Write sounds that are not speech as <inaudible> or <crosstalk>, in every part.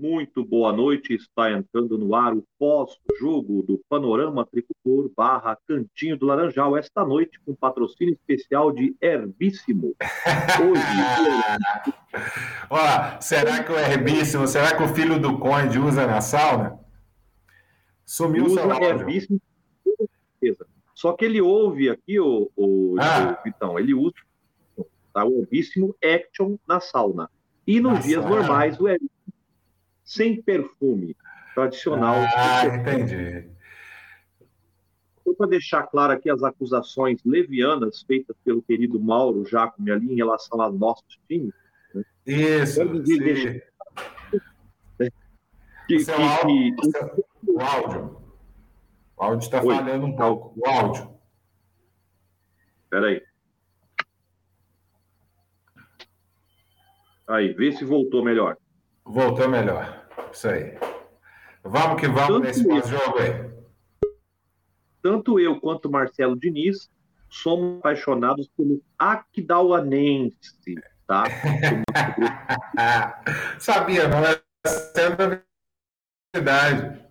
Muito boa noite, está entrando no ar o pós-jogo do Panorama Tricolor barra Cantinho do Laranjal, esta noite com patrocínio especial de Herbíssimo. Hoje... <laughs> Ó, será que o Herbíssimo, será que o filho do Conde usa na sauna? Sumiu usa o Herbíssimo, com certeza. Só que ele ouve aqui, o, o, ah. Vitão, ele usa tá, o Herbíssimo Action na sauna. E nos dias normais, o Herbíssimo sem perfume tradicional. Ah, entendi. Só para deixar claro aqui as acusações levianas feitas pelo querido Mauro Jacome ali em relação aos nossos times. Né? Isso. Deixa... Que, que, que, áudio, o áudio. O áudio está falhando um pouco. O áudio. Espera aí. Aí, vê se voltou melhor. Voltou melhor. Isso aí. Vamos que vamos tanto nesse jogo aí. Tanto eu quanto o Marcelo Diniz somos apaixonados pelo Aquidauanense, tá? <laughs> Sabia, não é sempre verdade.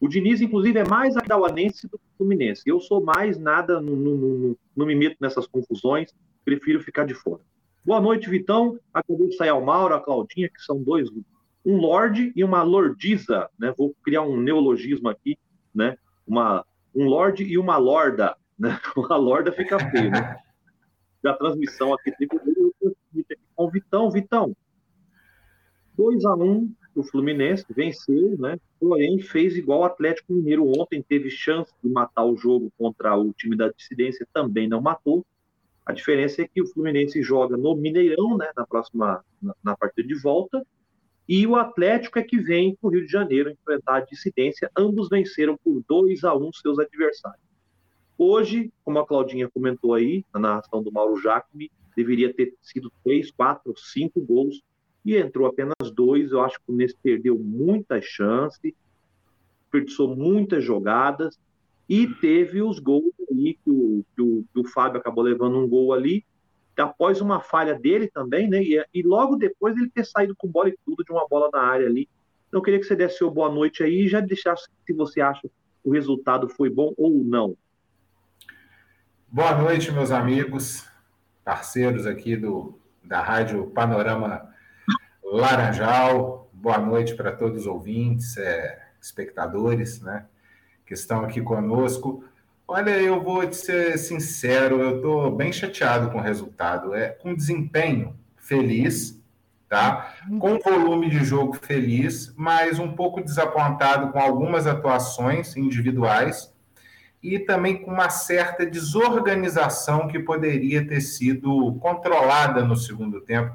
O Diniz, inclusive, é mais aquidauanense do que o Fluminense. Eu sou mais nada, não, não, não, não me meto nessas confusões, prefiro ficar de fora. Boa noite, Vitão. Acabei de sair ao Mauro, a Claudinha, que são dois, um lorde e uma lordiza, né? Vou criar um neologismo aqui, né? Uma, um lorde e uma lorda, né? <laughs> Uma lorda fica feio, né? <laughs> Da transmissão aqui, com o Vitão. Vitão, 2 a 1 um, o Fluminense venceu, né? Porém, fez igual o Atlético Mineiro ontem, teve chance de matar o jogo contra o time da dissidência, também não matou. A diferença é que o Fluminense joga no Mineirão, né, na próxima na, na partida de volta, e o Atlético é que vem para o Rio de Janeiro enfrentar a dissidência. Ambos venceram por 2 a 1 seus adversários. Hoje, como a Claudinha comentou aí, na narração do Mauro Jacome, deveria ter sido 3, 4, 5 gols e entrou apenas dois. Eu acho que o Fluminense perdeu muita chance, desperdiçou muitas jogadas e teve os gols ali, que o, que o, que o Fábio acabou levando um gol ali, após uma falha dele também, né? E, e, logo depois ele ter saído com bola e tudo de uma bola na área ali. Então eu queria que você desse o boa noite aí e já deixasse se você acha que o resultado foi bom ou não. Boa noite, meus amigos, parceiros aqui do, da Rádio Panorama Laranjal. Boa noite para todos os ouvintes, é, espectadores, né? que estão aqui conosco. Olha, eu vou te ser sincero, eu estou bem chateado com o resultado. É com desempenho feliz, tá? Com volume de jogo feliz, mas um pouco desapontado com algumas atuações individuais e também com uma certa desorganização que poderia ter sido controlada no segundo tempo.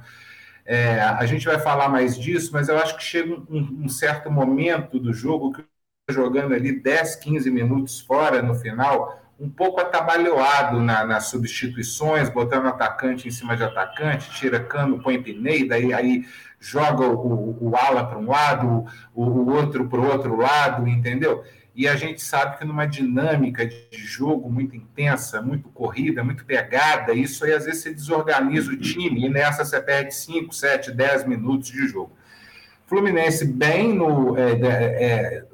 É, a gente vai falar mais disso, mas eu acho que chega um, um certo momento do jogo que jogando ali 10, 15 minutos fora no final, um pouco atabalhoado na, nas substituições, botando atacante em cima de atacante, tira cano, põe Pineda, aí, aí joga o, o ala para um lado, o, o outro para o outro lado, entendeu? E a gente sabe que numa dinâmica de jogo muito intensa, muito corrida, muito pegada, isso aí às vezes você desorganiza o time e nessa você perde 5, 7, 10 minutos de jogo. Fluminense bem no, é, é,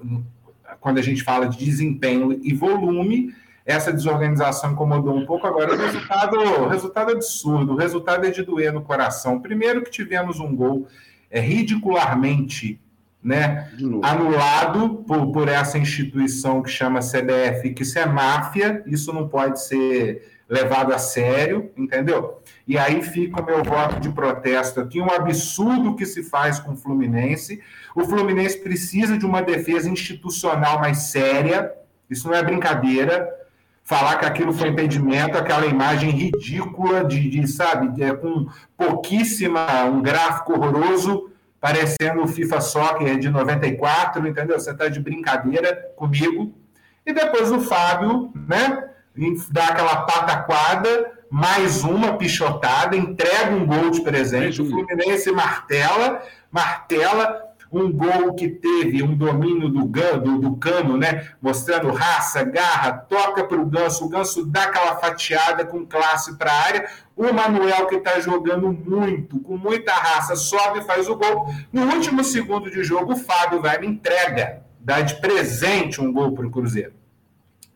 quando a gente fala de desempenho e volume, essa desorganização incomodou um pouco. Agora, o resultado, o resultado é absurdo, o resultado é de doer no coração. Primeiro que tivemos um gol é, ridicularmente né, anulado por, por essa instituição que chama CBF, que isso é máfia, isso não pode ser levado a sério, entendeu? E aí fica o meu voto de protesto aqui, um absurdo que se faz com o Fluminense. O Fluminense precisa de uma defesa institucional mais séria, isso não é brincadeira. Falar que aquilo foi impedimento, aquela imagem ridícula de, de sabe, de, com pouquíssima, um gráfico horroroso, parecendo o FIFA Soccer de 94, entendeu? Você está de brincadeira comigo. E depois o Fábio, né, dá aquela pataquada, mais uma pichotada, entrega um gol de presente, o Fluminense martela, martela, um gol que teve um domínio do, do, do cano, né? Mostrando raça, garra, toca para o Ganso, o Ganso dá aquela fatiada com classe para a área. O Manuel, que está jogando muito, com muita raça, sobe e faz o gol. No último segundo de jogo, o Fábio vai me entrega, dá de presente um gol para o Cruzeiro.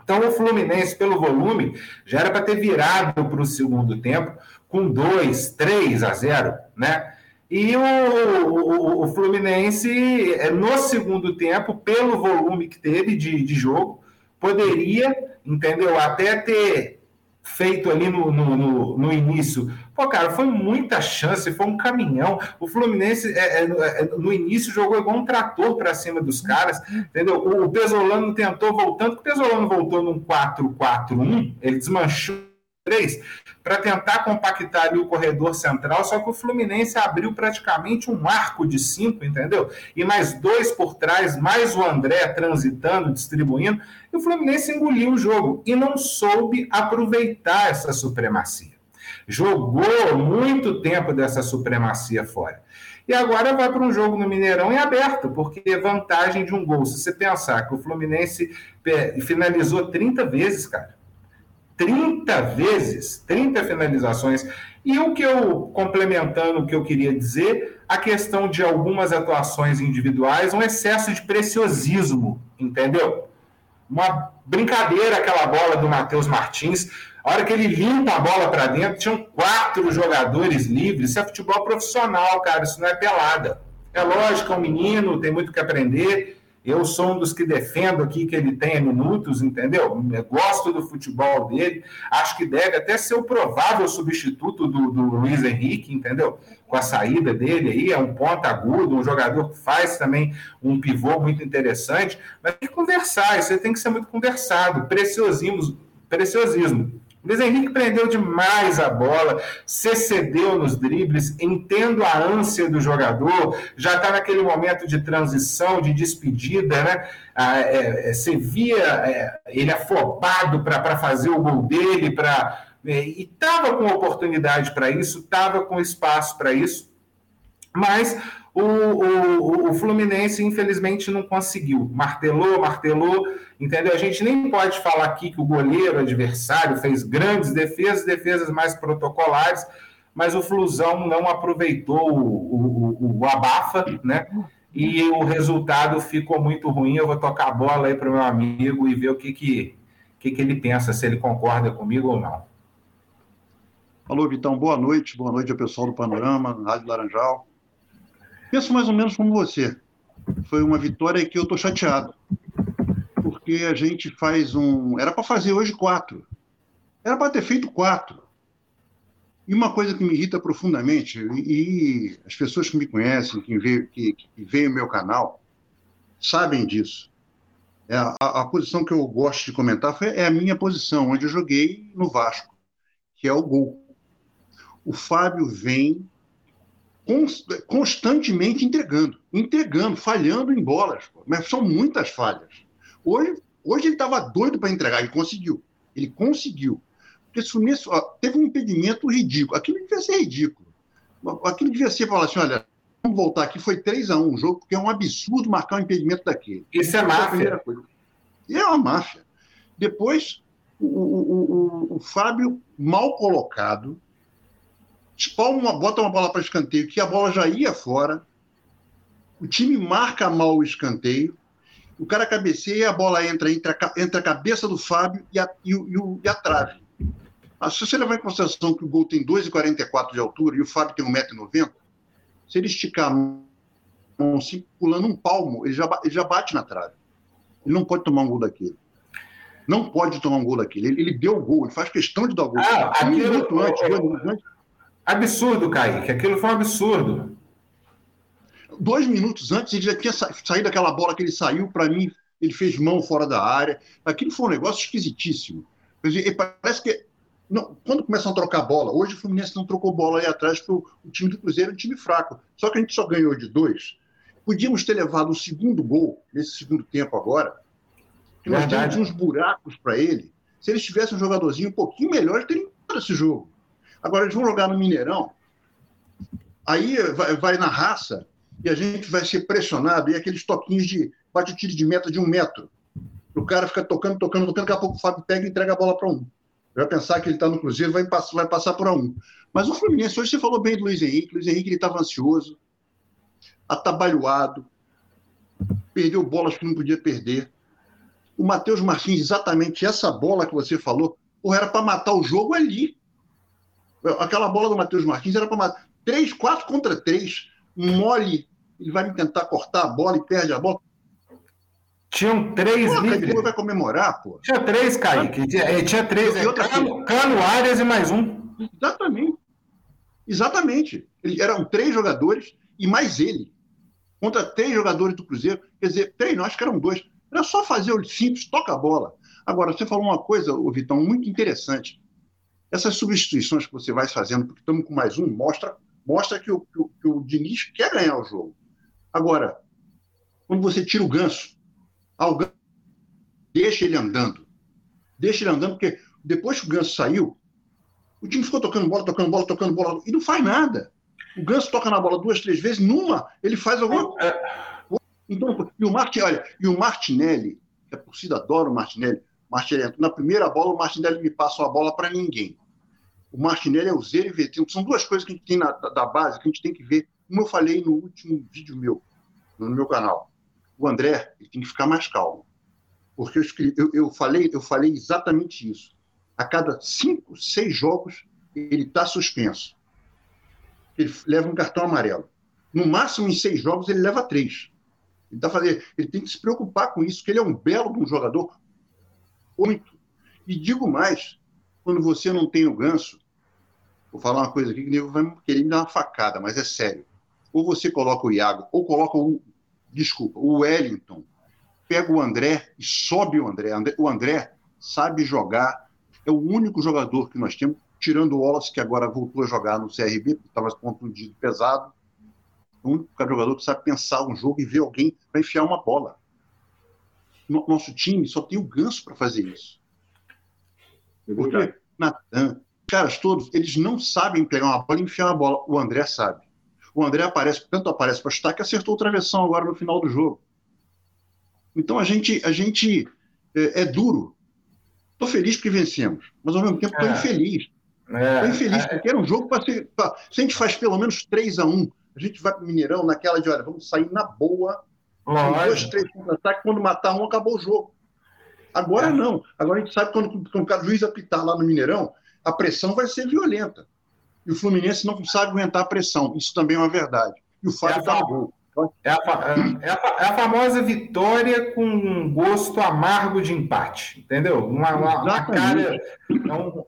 Então, o Fluminense, pelo volume, já era para ter virado para o segundo tempo com 2, 3 a 0, né? E o, o, Fluminense, é, no segundo tempo, pelo volume que teve de, de jogo, poderia, entendeu? Até ter feito ali no, no, no, no, início. Pô, cara, foi muita chance, foi um caminhão. O Fluminense, é, é, é no início, jogou igual um trator para cima dos caras, entendeu? O, o Pesolano tentou voltando, o Pesolano voltou num 4-4-1, ele desmanchou três para tentar compactar ali o corredor central, só que o Fluminense abriu praticamente um arco de cinco, entendeu? E mais dois por trás, mais o André transitando, distribuindo, e o Fluminense engoliu o jogo e não soube aproveitar essa supremacia. Jogou muito tempo dessa supremacia fora. E agora vai para um jogo no Mineirão em aberto, porque é vantagem de um gol. Se você pensar que o Fluminense finalizou 30 vezes, cara 30 vezes, 30 finalizações. E o que eu, complementando o que eu queria dizer, a questão de algumas atuações individuais, um excesso de preciosismo, entendeu? Uma brincadeira aquela bola do Matheus Martins. A hora que ele limpa a bola para dentro, tinham quatro jogadores livres. Isso é futebol profissional, cara, isso não é pelada. É lógico, é um menino, tem muito que aprender eu sou um dos que defendo aqui que ele tenha minutos, entendeu? Eu gosto do futebol dele. Acho que deve até ser o provável substituto do, do Luiz Henrique, entendeu? Com a saída dele aí, é um ponta agudo, um jogador que faz também um pivô muito interessante. Mas tem que conversar, isso tem que ser muito conversado. Preciosismo, preciosismo. Luiz Henrique prendeu demais a bola, se cedeu nos dribles, entendo a ânsia do jogador, já está naquele momento de transição, de despedida, né? Ah, é, é, você via é, ele afobado para fazer o gol dele, pra, é, e estava com oportunidade para isso, estava com espaço para isso, mas o, o, o Fluminense, infelizmente, não conseguiu. Martelou, martelou, entendeu? A gente nem pode falar aqui que o goleiro adversário fez grandes defesas, defesas mais protocolares, mas o Flusão não aproveitou o, o, abafa, né? E o resultado ficou muito ruim. Eu vou tocar a bola aí para o meu amigo e ver o que, que, que, que ele pensa, se ele concorda comigo ou não. Alô, Vitão, boa noite. Boa noite ao pessoal do Panorama, Rádio Laranjal. Penso mais ou menos como você. Foi uma vitória que eu estou chateado. Porque a gente faz um. Era para fazer hoje quatro. Era para ter feito quatro. E uma coisa que me irrita profundamente, e, as pessoas que me conhecem, que veem que, que o meu canal, sabem disso. É a, a, posição que eu gosto de comentar foi, é a minha posição, onde eu joguei no Vasco, que é o gol. O Fábio vem constantemente entregando, entregando, falhando em bolas, mas são muitas falhas. Hoje, hoje ele estava doido para entregar, ele conseguiu, ele conseguiu. Porque se Fluminense ó, teve um impedimento ridículo, aquilo devia ser ridículo. Aquilo devia ser falar assim, olha, vamos voltar aqui, foi 3 a 1 o jogo, porque é um absurdo marcar um impedimento daquele. Isso é máfia. É uma máfia. Depois, o, o, o, o Fábio, mal colocado, espalma bota uma bola para escanteio, que a bola já ia fora, o time marca mal o escanteio, o cara cabeceia e a bola entra entre a, entre a cabeça do Fábio e a, e, e, e a trave. Ah, se você levar em consideração que o gol tem 2,44 de altura e o Fábio tem 1,90m, se ele esticar a mão assim, pulando um palmo, ele já, ele já bate na trave. Ele não pode tomar um gol daquele. Não pode tomar um gol daquele. Ele, ele deu o gol, ele faz questão de dar o gol. Ah, um minuto antes, dois minutos antes, Absurdo, Kaique. Aquilo foi um absurdo. Dois minutos antes, ele já tinha saído daquela bola que ele saiu, para mim, ele fez mão fora da área. Aquilo foi um negócio esquisitíssimo. Parece que. Não, quando começam a trocar bola, hoje o Fluminense não trocou bola aí atrás, porque o, time do Cruzeiro é um time fraco. Só que a gente só ganhou de dois. Podíamos ter levado o segundo gol, nesse segundo tempo agora, que nós tínhamos uns buracos para ele. Se eles tivessem um jogadorzinho um pouquinho melhor, ele teria esse jogo. Agora eles vão jogar no Mineirão, aí vai, vai na raça, e a gente vai ser pressionado, e aqueles toquinhos de bate o tiro de meta de um metro. O cara fica tocando, tocando, tocando, daqui a pouco o Fábio pega e entrega a bola para um. Vai pensar que ele está no Cruzeiro, vai, passar, vai passar por um. Mas o Fluminense, hoje você falou bem do Luiz Henrique, Luiz Henrique estava ansioso, atabalhoado, perdeu bolas que não podia perder. O Matheus Martins, exatamente essa bola que você falou, era para matar o jogo ali. Aquela bola do Matheus Martins era para matar. Três, quatro contra três, mole, ele vai tentar cortar a bola e perde a bola. Tinham três pô, livres. vai comemorar, pô. Tinha três, Kaique. Tinha, tinha três. É, Cano, Cano, Arias e mais um. Exatamente. Exatamente. Eram três jogadores e mais ele. Contra três jogadores do Cruzeiro. Quer dizer, três, não, acho que eram dois. Era só fazer o simples, toca a bola. Agora, você falou uma coisa, Vitão, muito interessante. Essas substituições que você vai fazendo, porque estamos com mais um, mostra, mostra que, o, que, o, que o Diniz quer ganhar o jogo. Agora, quando você tira o ganso, ah, o ganso deixa ele andando. Deixa ele andando, porque depois que o ganso saiu, o time ficou tocando bola, tocando bola, tocando bola, e não faz nada. O Ganso toca na bola duas, três vezes, numa, ele faz alguma coisa. Então, e o Martinelli, olha, e o Martinelli, que a torcida adora o Martinelli, Martinelli, na primeira bola, o Martinelli me passa uma bola para ninguém. O Martinelli é o zero e Vetino. São duas coisas que a gente tem na, da base que a gente tem que ver. Como eu falei no último vídeo meu, no meu canal. O André ele tem que ficar mais calmo. Porque eu, escrevi, eu, eu, falei, eu falei exatamente isso a cada cinco, seis jogos, ele está suspenso. Ele leva um cartão amarelo. No máximo, em seis jogos, ele leva três. Ele, tá fazendo, ele tem que se preocupar com isso, que ele é um belo um jogador. Muito. E digo mais, quando você não tem o ganso, vou falar uma coisa aqui que o nego vai querer me dar uma facada, mas é sério. Ou você coloca o Iago, ou coloca o. Desculpa, o Wellington, pega o André e sobe o André. O André sabe jogar é o único jogador que nós temos, tirando o Wallace, que agora voltou a jogar no CRB, porque estava contundido pesado. O único jogador que sabe pensar um jogo e ver alguém para enfiar uma bola. Nosso time só tem o ganso para fazer isso. É porque Natan, caras todos, eles não sabem pegar uma bola e enfiar uma bola. O André sabe. O André aparece, tanto aparece para chutar que acertou o travessão agora no final do jogo. Então a gente, a gente é, é duro Estou feliz porque vencemos, mas ao mesmo tempo estou é. infeliz. Estou é. infeliz, é. porque era um jogo para ser. Pra, se a gente faz pelo menos 3 a 1 a gente vai para o Mineirão naquela de, olha, vamos sair na boa, dois, três contra-ataques, quando matar um, acabou o jogo. Agora é. não. Agora a gente sabe que quando, quando o juiz apitar lá no Mineirão, a pressão vai ser violenta. E o Fluminense não sabe aguentar a pressão. Isso também é uma verdade. E o Fábio é gol. É a, é, a, é a, famosa vitória com um gosto amargo de empate, entendeu? Uma, uma, uma cara,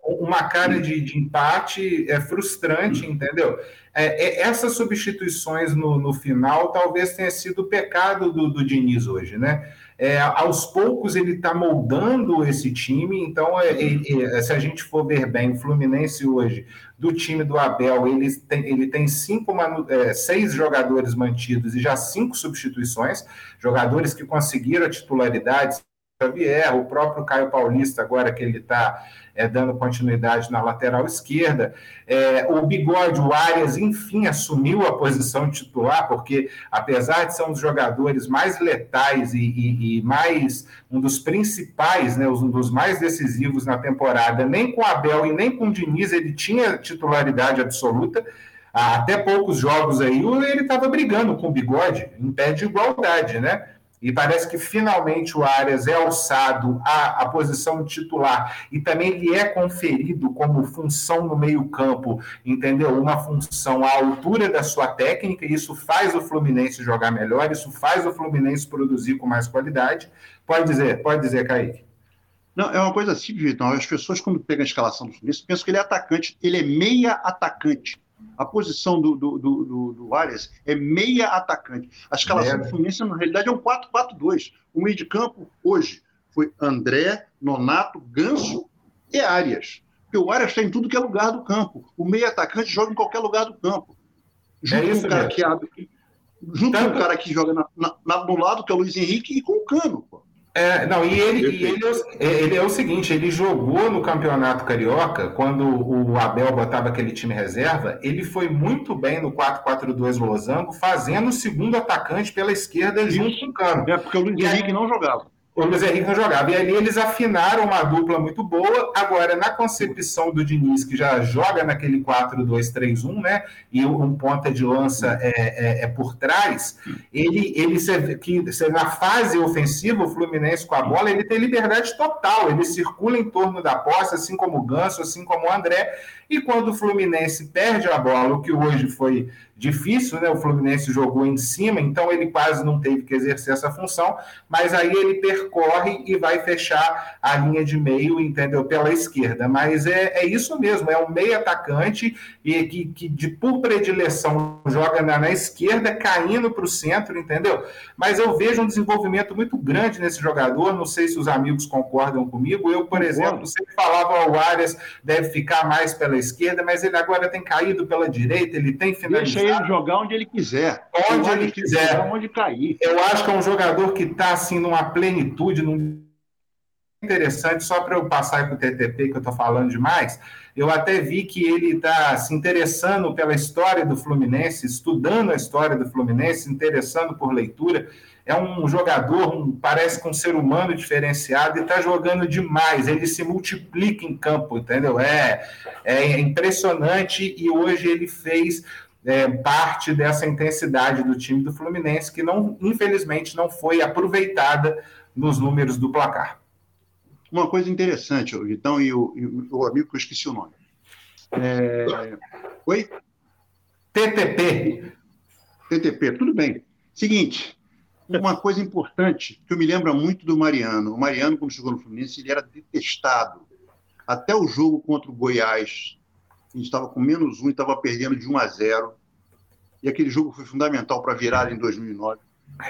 uma cara de, de, empate é frustrante, entendeu? É, é, essas substituições no, no, final talvez tenha sido o pecado do, do Diniz hoje, né? É, aos poucos ele está moldando esse time, então é, é, se a gente for ver bem, o Fluminense hoje, do time do Abel, ele tem, ele tem cinco, é, seis jogadores mantidos e já cinco substituições, jogadores que conseguiram a titularidade, Xavier, o próprio Caio Paulista, agora que ele está é, dando continuidade na lateral esquerda. É, o Bigode, o Arias, enfim, assumiu a posição titular, porque apesar de ser um dos jogadores mais letais e, e, e mais um dos principais, né, um dos mais decisivos na temporada, nem com Abel e nem com Diniz ele tinha titularidade absoluta. Até poucos jogos aí, ele estava brigando com o Bigode, em pé de igualdade, né? E parece que finalmente o Arias é alçado à, à posição titular e também lhe é conferido como função no meio-campo, entendeu? Uma função à altura da sua técnica, e isso faz o Fluminense jogar melhor, isso faz o Fluminense produzir com mais qualidade. Pode dizer, pode dizer, Kaique. Não, é uma coisa simples, então. As pessoas, quando pegam a escalação do Fluminense, pensam que ele é atacante. Ele é meia atacante. A posição do, do, do, do Arias é meia atacante. A escalação é. do Fluminense, na realidade, é um 4-4-2. O meio de campo, hoje, foi André, Nonato, Ganso e Arias. Porque o Arias está em tudo que é lugar do campo. O meio atacante joga em qualquer lugar do campo. Junto é com o cara que abre. Junto Tanto... com o cara que joga na, na, no lado, que é o Luiz Henrique, e com o Cano. Pô. É, não, e ele, e ele, é, ele, é o seguinte, ele jogou no Campeonato Carioca, quando o Abel botava aquele time reserva, ele foi muito bem no 4-4-2 Losango, fazendo o segundo atacante pela esquerda Isso. junto com o Cano. É, porque o Luiz Henrique não jogava o Luiz Henrique não jogava. E ali eles afinaram uma dupla muito boa. Agora, na concepção do Diniz, que já joga naquele 4-2-3-1, né? E um ponta de lança é, é, é por trás, ele, ele que na fase ofensiva, o Fluminense com a bola, ele tem liberdade total. Ele circula em torno da posse, assim como o Ganso, assim como o André. E quando o Fluminense perde a bola, o que hoje foi difícil, né? O Fluminense jogou em cima, então ele quase não teve que exercer essa função, mas aí ele percorre e vai fechar a linha de meio, entendeu? Pela esquerda. Mas é, é isso mesmo, é um meio atacante e que, que de por predileção joga na, na esquerda, caindo para o centro, entendeu? Mas eu vejo um desenvolvimento muito grande nesse jogador. Não sei se os amigos concordam comigo. Eu, por exemplo, sempre falava o Arias deve ficar mais pela esquerda, mas ele agora tem caído pela direita, ele tem finalizado ele jogar onde ele quiser. Onde, ele quiser. Onde cair. Eu acho que é um jogador que está assim, numa plenitude, num interessante, só para eu passar para o TTP, que eu estou falando demais, eu até vi que ele está se interessando pela história do Fluminense, estudando a história do Fluminense, se interessando por leitura. É um jogador, um, parece que um ser humano diferenciado e está jogando demais. Ele se multiplica em campo, entendeu? É, é impressionante e hoje ele fez é, parte dessa intensidade do time do Fluminense, que não, infelizmente não foi aproveitada nos números do placar. Uma coisa interessante, Vitão e o, e o amigo que eu esqueci o nome. É... Oi? TTP. TTP, tudo bem. Seguinte, uma coisa importante que eu me lembro muito do Mariano. O Mariano, quando chegou no Fluminense, ele era detestado. Até o jogo contra o Goiás, a gente estava com menos um e estava perdendo de 1 a 0. E aquele jogo foi fundamental para virar em 2009.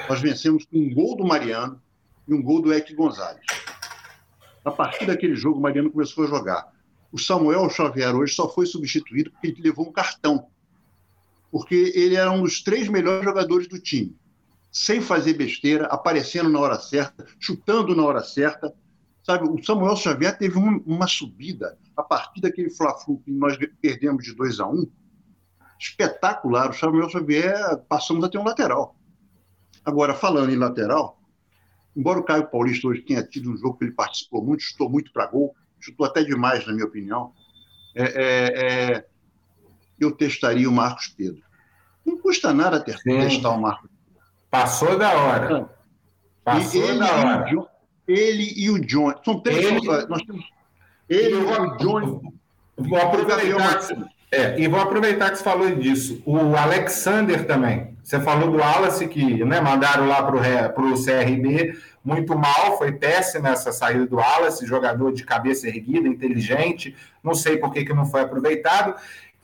Nós vencemos com um gol do Mariano e um gol do Eck Gonzalez. A partir daquele jogo, o Mariano começou a jogar. O Samuel Xavier hoje só foi substituído porque ele levou um cartão. Porque ele era um dos três melhores jogadores do time. Sem fazer besteira, aparecendo na hora certa, chutando na hora certa. Sabe, o Samuel Xavier teve uma, subida a partir daquele Fla-Flu que nós perdemos de 2 a 1 um, espetacular. O Samuel Xavier passamos a ter um lateral. Agora, falando em lateral, embora o Caio Paulista hoje tenha tido um jogo que ele participou muito, chutou muito para gol, chutou até demais, na minha opinião, é, é, é, eu testaria o Marcos Pedro. Não custa nada ter, testar o Marcos Pedro. Passou da hora. Passou ele, da hora. E ele e o John. São três. Ele, nós temos ele e o John. Vou aproveitar, é, e vou aproveitar que você falou disso. O Alexander também. Você falou do Wallace, que né, mandaram lá para o CRB muito mal, foi péssima essa saída do Wallace, jogador de cabeça erguida, inteligente, não sei por que, que não foi aproveitado.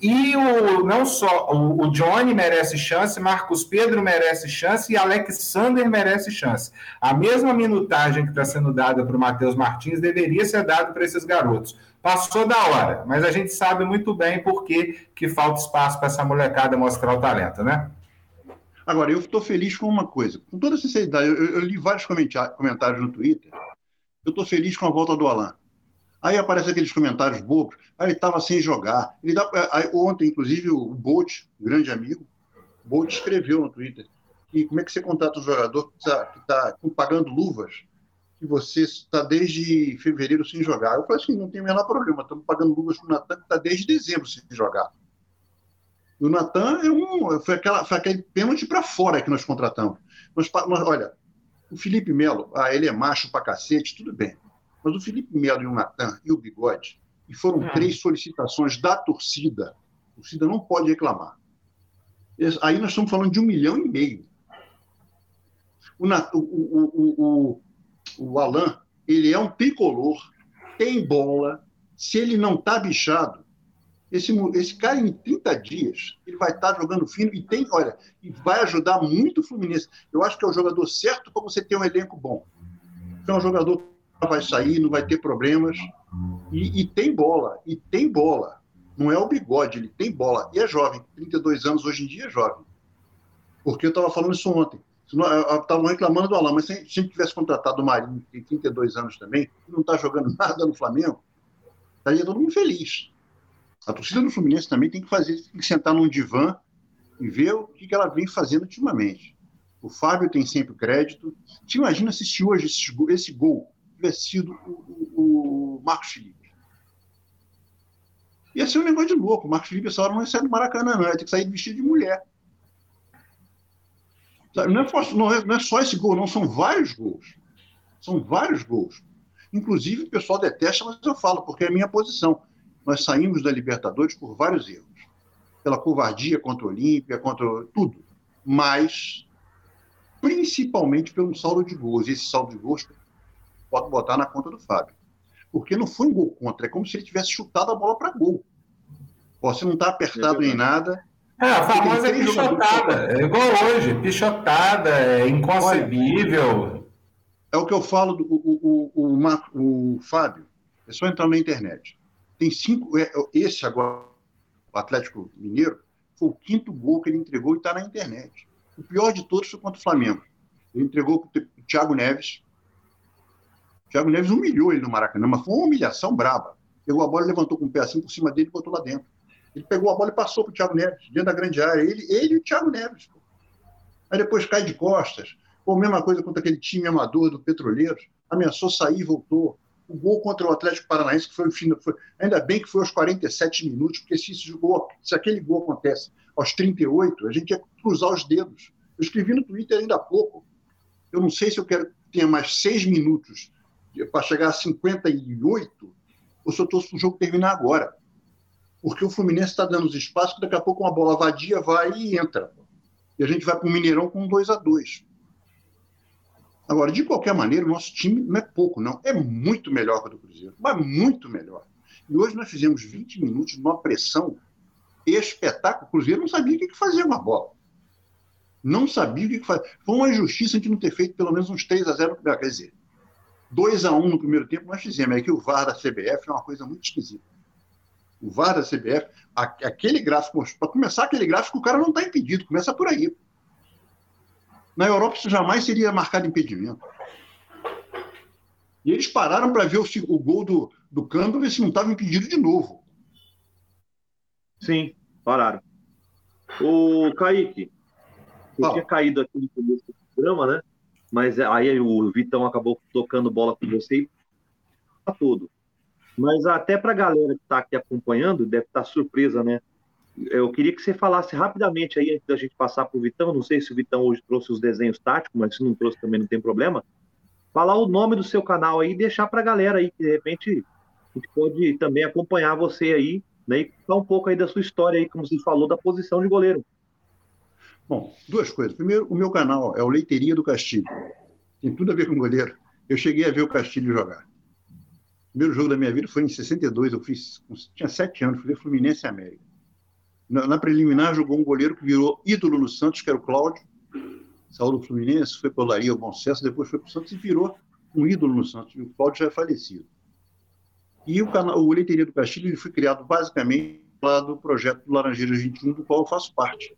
E o, não só o, o, Johnny merece chance, Marcos Pedro merece chance e Alexander merece chance. A mesma minutagem que está sendo dada para o Matheus Martins deveria ser dada para esses garotos. Passou da hora, mas a gente sabe muito bem por que, que falta espaço para essa molecada mostrar o talento, né? Agora, eu estou feliz com uma coisa. Com toda sinceridade, eu, eu li vários comentários no Twitter. Eu estou feliz com a volta do Alan. Aí aparecem aqueles comentários bobos. Aí ele estava sem jogar. Ele dá, aí, ontem, inclusive, o Bolt, grande amigo, Bolt escreveu no Twitter que como é que você contrata um jogador que está tá pagando luvas que você está desde fevereiro sem jogar. Eu falei assim, não tem o menor problema, estamos pagando luvas para o Natan que está desde dezembro sem jogar. E o Natan é um, foi, aquela, foi aquele pênalti para fora que nós contratamos. Nós, nós, olha, o Felipe Melo, ah, ele é macho para cacete, tudo bem. Mas o Felipe Melo e o Natan e o Bigode, e foram hum. três solicitações da torcida, a torcida não pode reclamar. Aí nós estamos falando de um milhão e meio. O, o, o, o, o Alan, ele é um tricolor, tem bola. Se ele não está bichado, esse, esse cara em 30 dias, ele vai estar tá jogando fino e tem, olha, e vai ajudar muito o Fluminense. Eu acho que é o jogador certo para você ter um elenco bom. É um jogador que vai sair, não vai ter problemas. E, e, tem bola, e tem bola. Não é o bigode, ele tem bola. E é jovem, 32 anos hoje em dia é jovem. Porque eu estava falando isso ontem. Estavam reclamando do Alain, mas se gente tivesse contratado o Marinho, que tem 32 anos também, que não está jogando <laughs> nada no Flamengo, estaria todo mundo feliz. A torcida do Fluminense também tem que fazer, tem que sentar num divã e ver o que ela vem fazendo ultimamente. O Fábio tem sempre crédito. Te imagina se hoje esse, esse gol tivesse sido o, o, o Marcos Felipe. Ia ser um negócio de louco. O Marcos Felipe essa hora não ia sair do Maracanã, não. Ia ter que sair vestido de mulher. Não é, não, é, não é só esse gol, não. São vários gols. São vários gols. Inclusive, o pessoal detesta, mas eu falo, porque é a minha posição. Nós saímos da Libertadores por vários erros. Pela covardia contra o Olímpia, contra tudo. Mas, principalmente pelo saldo de gols. E esse saldo de gols pode botar na conta do Fábio porque não foi um gol contra, é como se ele tivesse chutado a bola para gol. Você não está apertado é nem nada. É, a famosa pichotada, é igual hoje, pichotada, é inconcebível. é o que eu falo do o, o, o, o, Fábio, é só entrar na internet. Tem cinco, é, esse agora, o Atlético Mineiro, foi o quinto gol que ele entregou e está na internet. O pior de todos foi contra o Flamengo. Ele entregou para o Thiago Neves, Thiago Neves humilhou ele no Maracanã, mas foi uma humilhação braba. Pegou a bola, levantou com o pé assim por cima dele e botou lá dentro. Ele pegou a bola e passou para o Thiago Neves, dentro da grande área. Ele, ele e o Thiago Neves. Pô. Aí depois cai de costas. Pô, mesma coisa contra aquele time amador do Petroleiros. Ameaçou sair e voltou. O gol contra o Atlético Paranaense, que foi o. Foi, ainda bem que foi aos 47 minutos, porque se, esse gol, se aquele gol acontece aos 38, a gente ia cruzar os dedos. Eu escrevi no Twitter ainda há pouco. Eu não sei se eu quero que tenha mais seis minutos para chegar a 58, ou se eu estou o jogo terminar agora. Porque o Fluminense está dando os espaços que daqui a pouco uma bola vadia vai e entra. E a gente vai para o Mineirão com 2 a 2 Agora, de qualquer maneira, o nosso time não é pouco, não. É muito melhor que o do Cruzeiro. Mas muito melhor. E hoje nós fizemos 20 minutos de uma pressão espetáculo. O Cruzeiro não sabia o que fazer uma bola. Não sabia o que fazer. Foi uma injustiça a gente não ter feito pelo menos uns 3 a 0 Quer dizer, 2 a 1 no primeiro tempo nós fizemos. É que o VAR da CBF é uma coisa muito esquisita. O VAR da CBF, aquele gráfico, para começar aquele gráfico, o cara não está impedido, começa por aí. Na Europa isso jamais seria marcado impedimento. E eles pararam para ver o, o, gol do, do Câmbio, ver se não estava impedido de novo. Sim, pararam. O Kaique, eu tinha caído aqui no começo do programa, né? mas aí o Vitão acabou tocando bola com você e tudo. Mas até para a galera que está aqui acompanhando, deve estar tá surpresa, né? Eu queria que você falasse rapidamente aí, antes da gente passar para o Vitão, não sei se o Vitão hoje trouxe os desenhos táticos, mas se não trouxe também não tem problema. Falar o nome do seu canal aí e deixar para a galera aí, que de repente a gente pode também acompanhar você aí, né? E contar um pouco aí da sua história aí, como você falou, da posição de goleiro. Bom, duas coisas. Primeiro, o meu canal é o Leiteria do Castilho. Tem tudo a ver com goleiro. Eu cheguei a ver o Castilho jogar. Primeiro jogo da minha vida foi em 62. Eu fiz, tinha sete anos, fui Fluminense e América. Na, na, preliminar, jogou um goleiro que virou ídolo no Santos, que era o Cláudio. Saiu do Fluminense, foi para o Laria, o Bom Sucesso, depois foi para o Santos e virou um ídolo no Santos. O Cláudio já é falecido. E o, canal, o Leiteria do Castilho ele foi criado basicamente lá do projeto do Laranjeiras 21, do qual eu faço parte.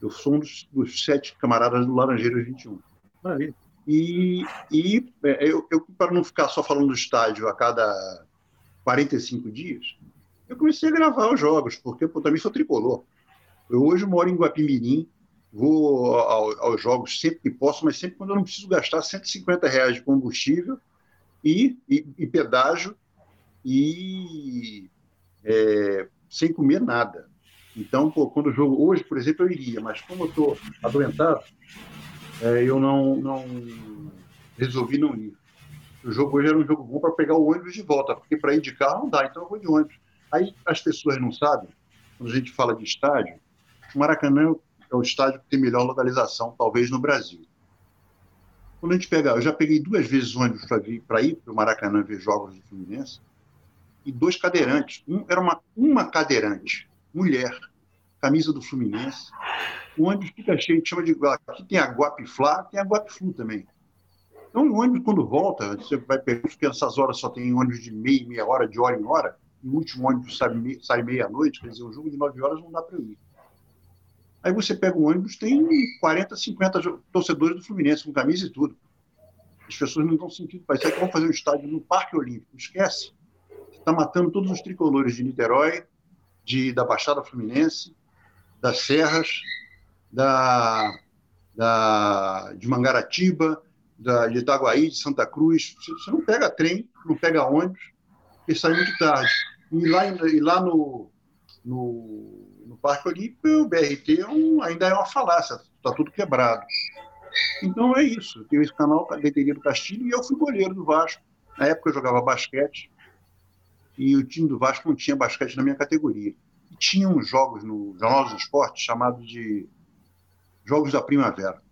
Eu sou um dos, dos sete camaradas do Laranjeiras 21. Maravilha. E, e é, eu, eu para não ficar só falando do estádio a cada 45 dias, eu comecei a gravar os jogos, porque pô, também sou tricolor. Eu hoje moro em Guapimirim, vou ao, aos jogos sempre que posso, mas sempre quando eu não preciso gastar 150 reais de combustível e, e, e pedágio e é, sem comer nada. Então, pô, quando o jogo. Hoje, por exemplo, eu iria, mas como eu estou adoentado, é, eu não, não resolvi não ir. O jogo hoje era um jogo bom para pegar o ônibus de volta, porque para ir de carro não dá, então eu vou de ônibus. Aí as pessoas não sabem, quando a gente fala de estádio, o Maracanã é o estádio que tem melhor localização, talvez, no Brasil. Quando a gente pega, eu já peguei duas vezes ônibus para ir para o Maracanã ver jogos do Fluminense, e dois cadeirantes. Um era uma, uma cadeirante mulher, camisa do Fluminense. O ônibus fica cheio, a gente chama de. Aqui tem a Guapiflá, tem a Guapiflu também. Então, o ônibus, quando volta, você vai pegar, porque nessas horas só tem ônibus de meia, meia hora, de hora em hora, e o último ônibus sai, sai meia-noite, quer dizer, o jogo de nove horas não dá para ir. Aí você pega o ônibus, tem 40, 50 torcedores do Fluminense, com camisa e tudo. As pessoas não estão sentindo para isso. Vão fazer um estádio no Parque Olímpico. Esquece. Está matando todos os tricolores de Niterói, de, da Baixada Fluminense, das Serras, da, da, de Mangaratiba, da, de Itaguaí, de Santa Cruz. Você não pega trem, não pega ônibus, porque sai muito tarde. E lá, e lá no, no, no Parque Olímpico, o BRT é um, ainda é uma falácia, está tudo quebrado. Então é isso. Eu tenho esse canal, Deteria do Castilho, e eu fui goleiro do Vasco. Na época eu jogava basquete, e o time do Vasco não tinha basquete na minha categoria. Tinha uns jogos no Jornal dos Esportes chamados de Jogos da Primavera.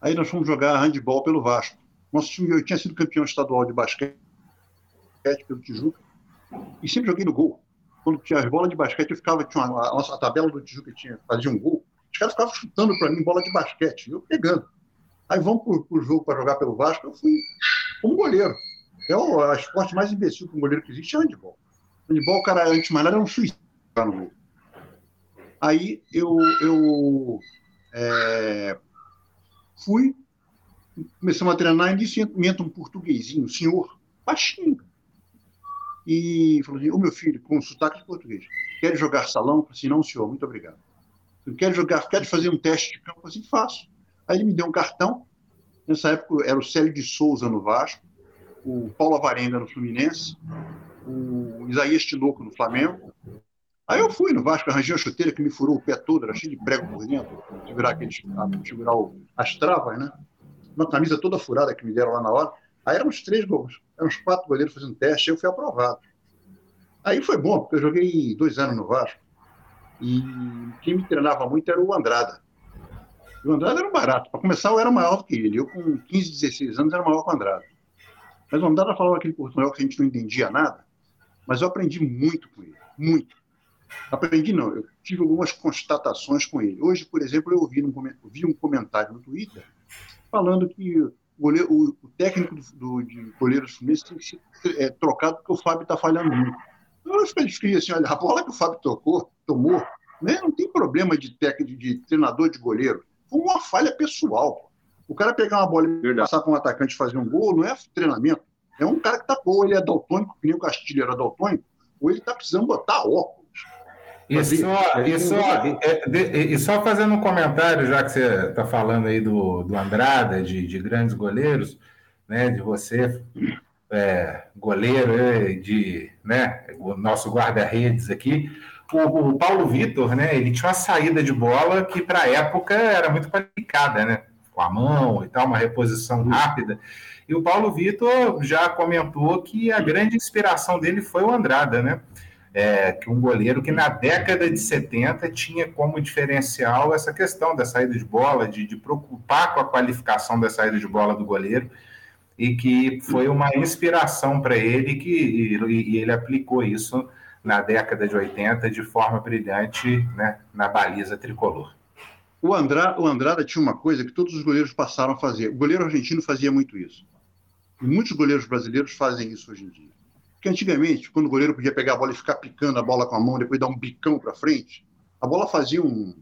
Aí nós fomos jogar handball pelo Vasco. Nosso time, eu tinha sido campeão estadual de basquete pelo Tijuca e sempre joguei no gol. Quando tinha as bolas de basquete, eu ficava, tinha uma, a nossa tabela do Tijuca tinha, fazia um gol. Os caras ficavam chutando para mim bola de basquete, eu pegando. Aí vamos para o jogo para jogar pelo Vasco, eu fui como goleiro. É o esporte mais imbecil que um goleiro que existe é handball. Handball, o cara, antes de mais nada, era um suicídio Aí eu, eu é, fui, começamos a treinar e disse, entra um portuguesinho, senhor, baixinho. E falou assim, o meu filho, com sotaque de português, quer jogar salão? Eu falei assim, não, senhor, muito obrigado. Quer jogar, quer fazer um teste de campo? Eu falei assim, faço. Aí ele me deu um cartão, nessa época era o Célio de Souza no Vasco, o Paulo Avarenga no Fluminense, o Isaías Tinoco no Flamengo. Aí eu fui no Vasco, arranjei uma chuteira que me furou o pé todo, era cheio de prego por dentro, segurar, aqueles, segurar as travas, né? Uma camisa toda furada que me deram lá na hora. Aí eram uns três gols, eram uns quatro goleiros fazendo teste, eu fui aprovado. Aí foi bom, porque eu joguei dois anos no Vasco. E quem me treinava muito era o Andrada. E o Andrada era barato. Para começar, eu era maior do que ele. Eu, com 15, 16 anos, era maior que o Andrada. Mas o Andara falava aquele portunhol que a gente não entendia nada, mas eu aprendi muito com ele, muito. Aprendi não, eu tive algumas constatações com ele. Hoje, por exemplo, eu ouvi, um, vi um comentário no Twitter falando que o, goleiro, o, técnico do, do, de goleiro Fluminense tem que ser é, trocado porque o Fábio está falhando muito. Eu escrevi assim, olha, a bola que o Fábio tocou, tomou, né, não tem problema de técnico, de treinador de goleiro. Foi uma falha pessoal. O cara pegar uma bola e Verdade. passar para um atacante e fazer um gol não é treinamento. É um cara que está, ou ele é daltônico, que nem o Castilho era daltônico, ou ele está precisando botar óculos. E só, e, só, e só fazendo um comentário, já que você está falando aí do, do Andrada, de, de grandes goleiros, né, de você, é, goleiro, de, né, o nosso guarda-redes aqui, o, o, Paulo Vitor, né, ele tinha uma saída de bola que para a época era muito qualificada, né? com a mão e tal, uma reposição rápida. E o Paulo Vitor já comentou que a grande inspiração dele foi o Andrada, né? É, que um goleiro que na década de 70 tinha como diferencial essa questão da saída de bola, de, de preocupar com a qualificação da saída de bola do goleiro, e que foi uma inspiração para ele que, e, e ele aplicou isso na década de 80 de forma brilhante né, na baliza tricolor. O, Andra, o Andrada tinha uma coisa que todos os goleiros passaram a fazer. O goleiro argentino fazia muito isso. E muitos goleiros brasileiros fazem isso hoje em dia. Porque antigamente, quando o goleiro podia pegar a bola e ficar picando a bola com a mão, depois dar um bicão para frente, a bola fazia um,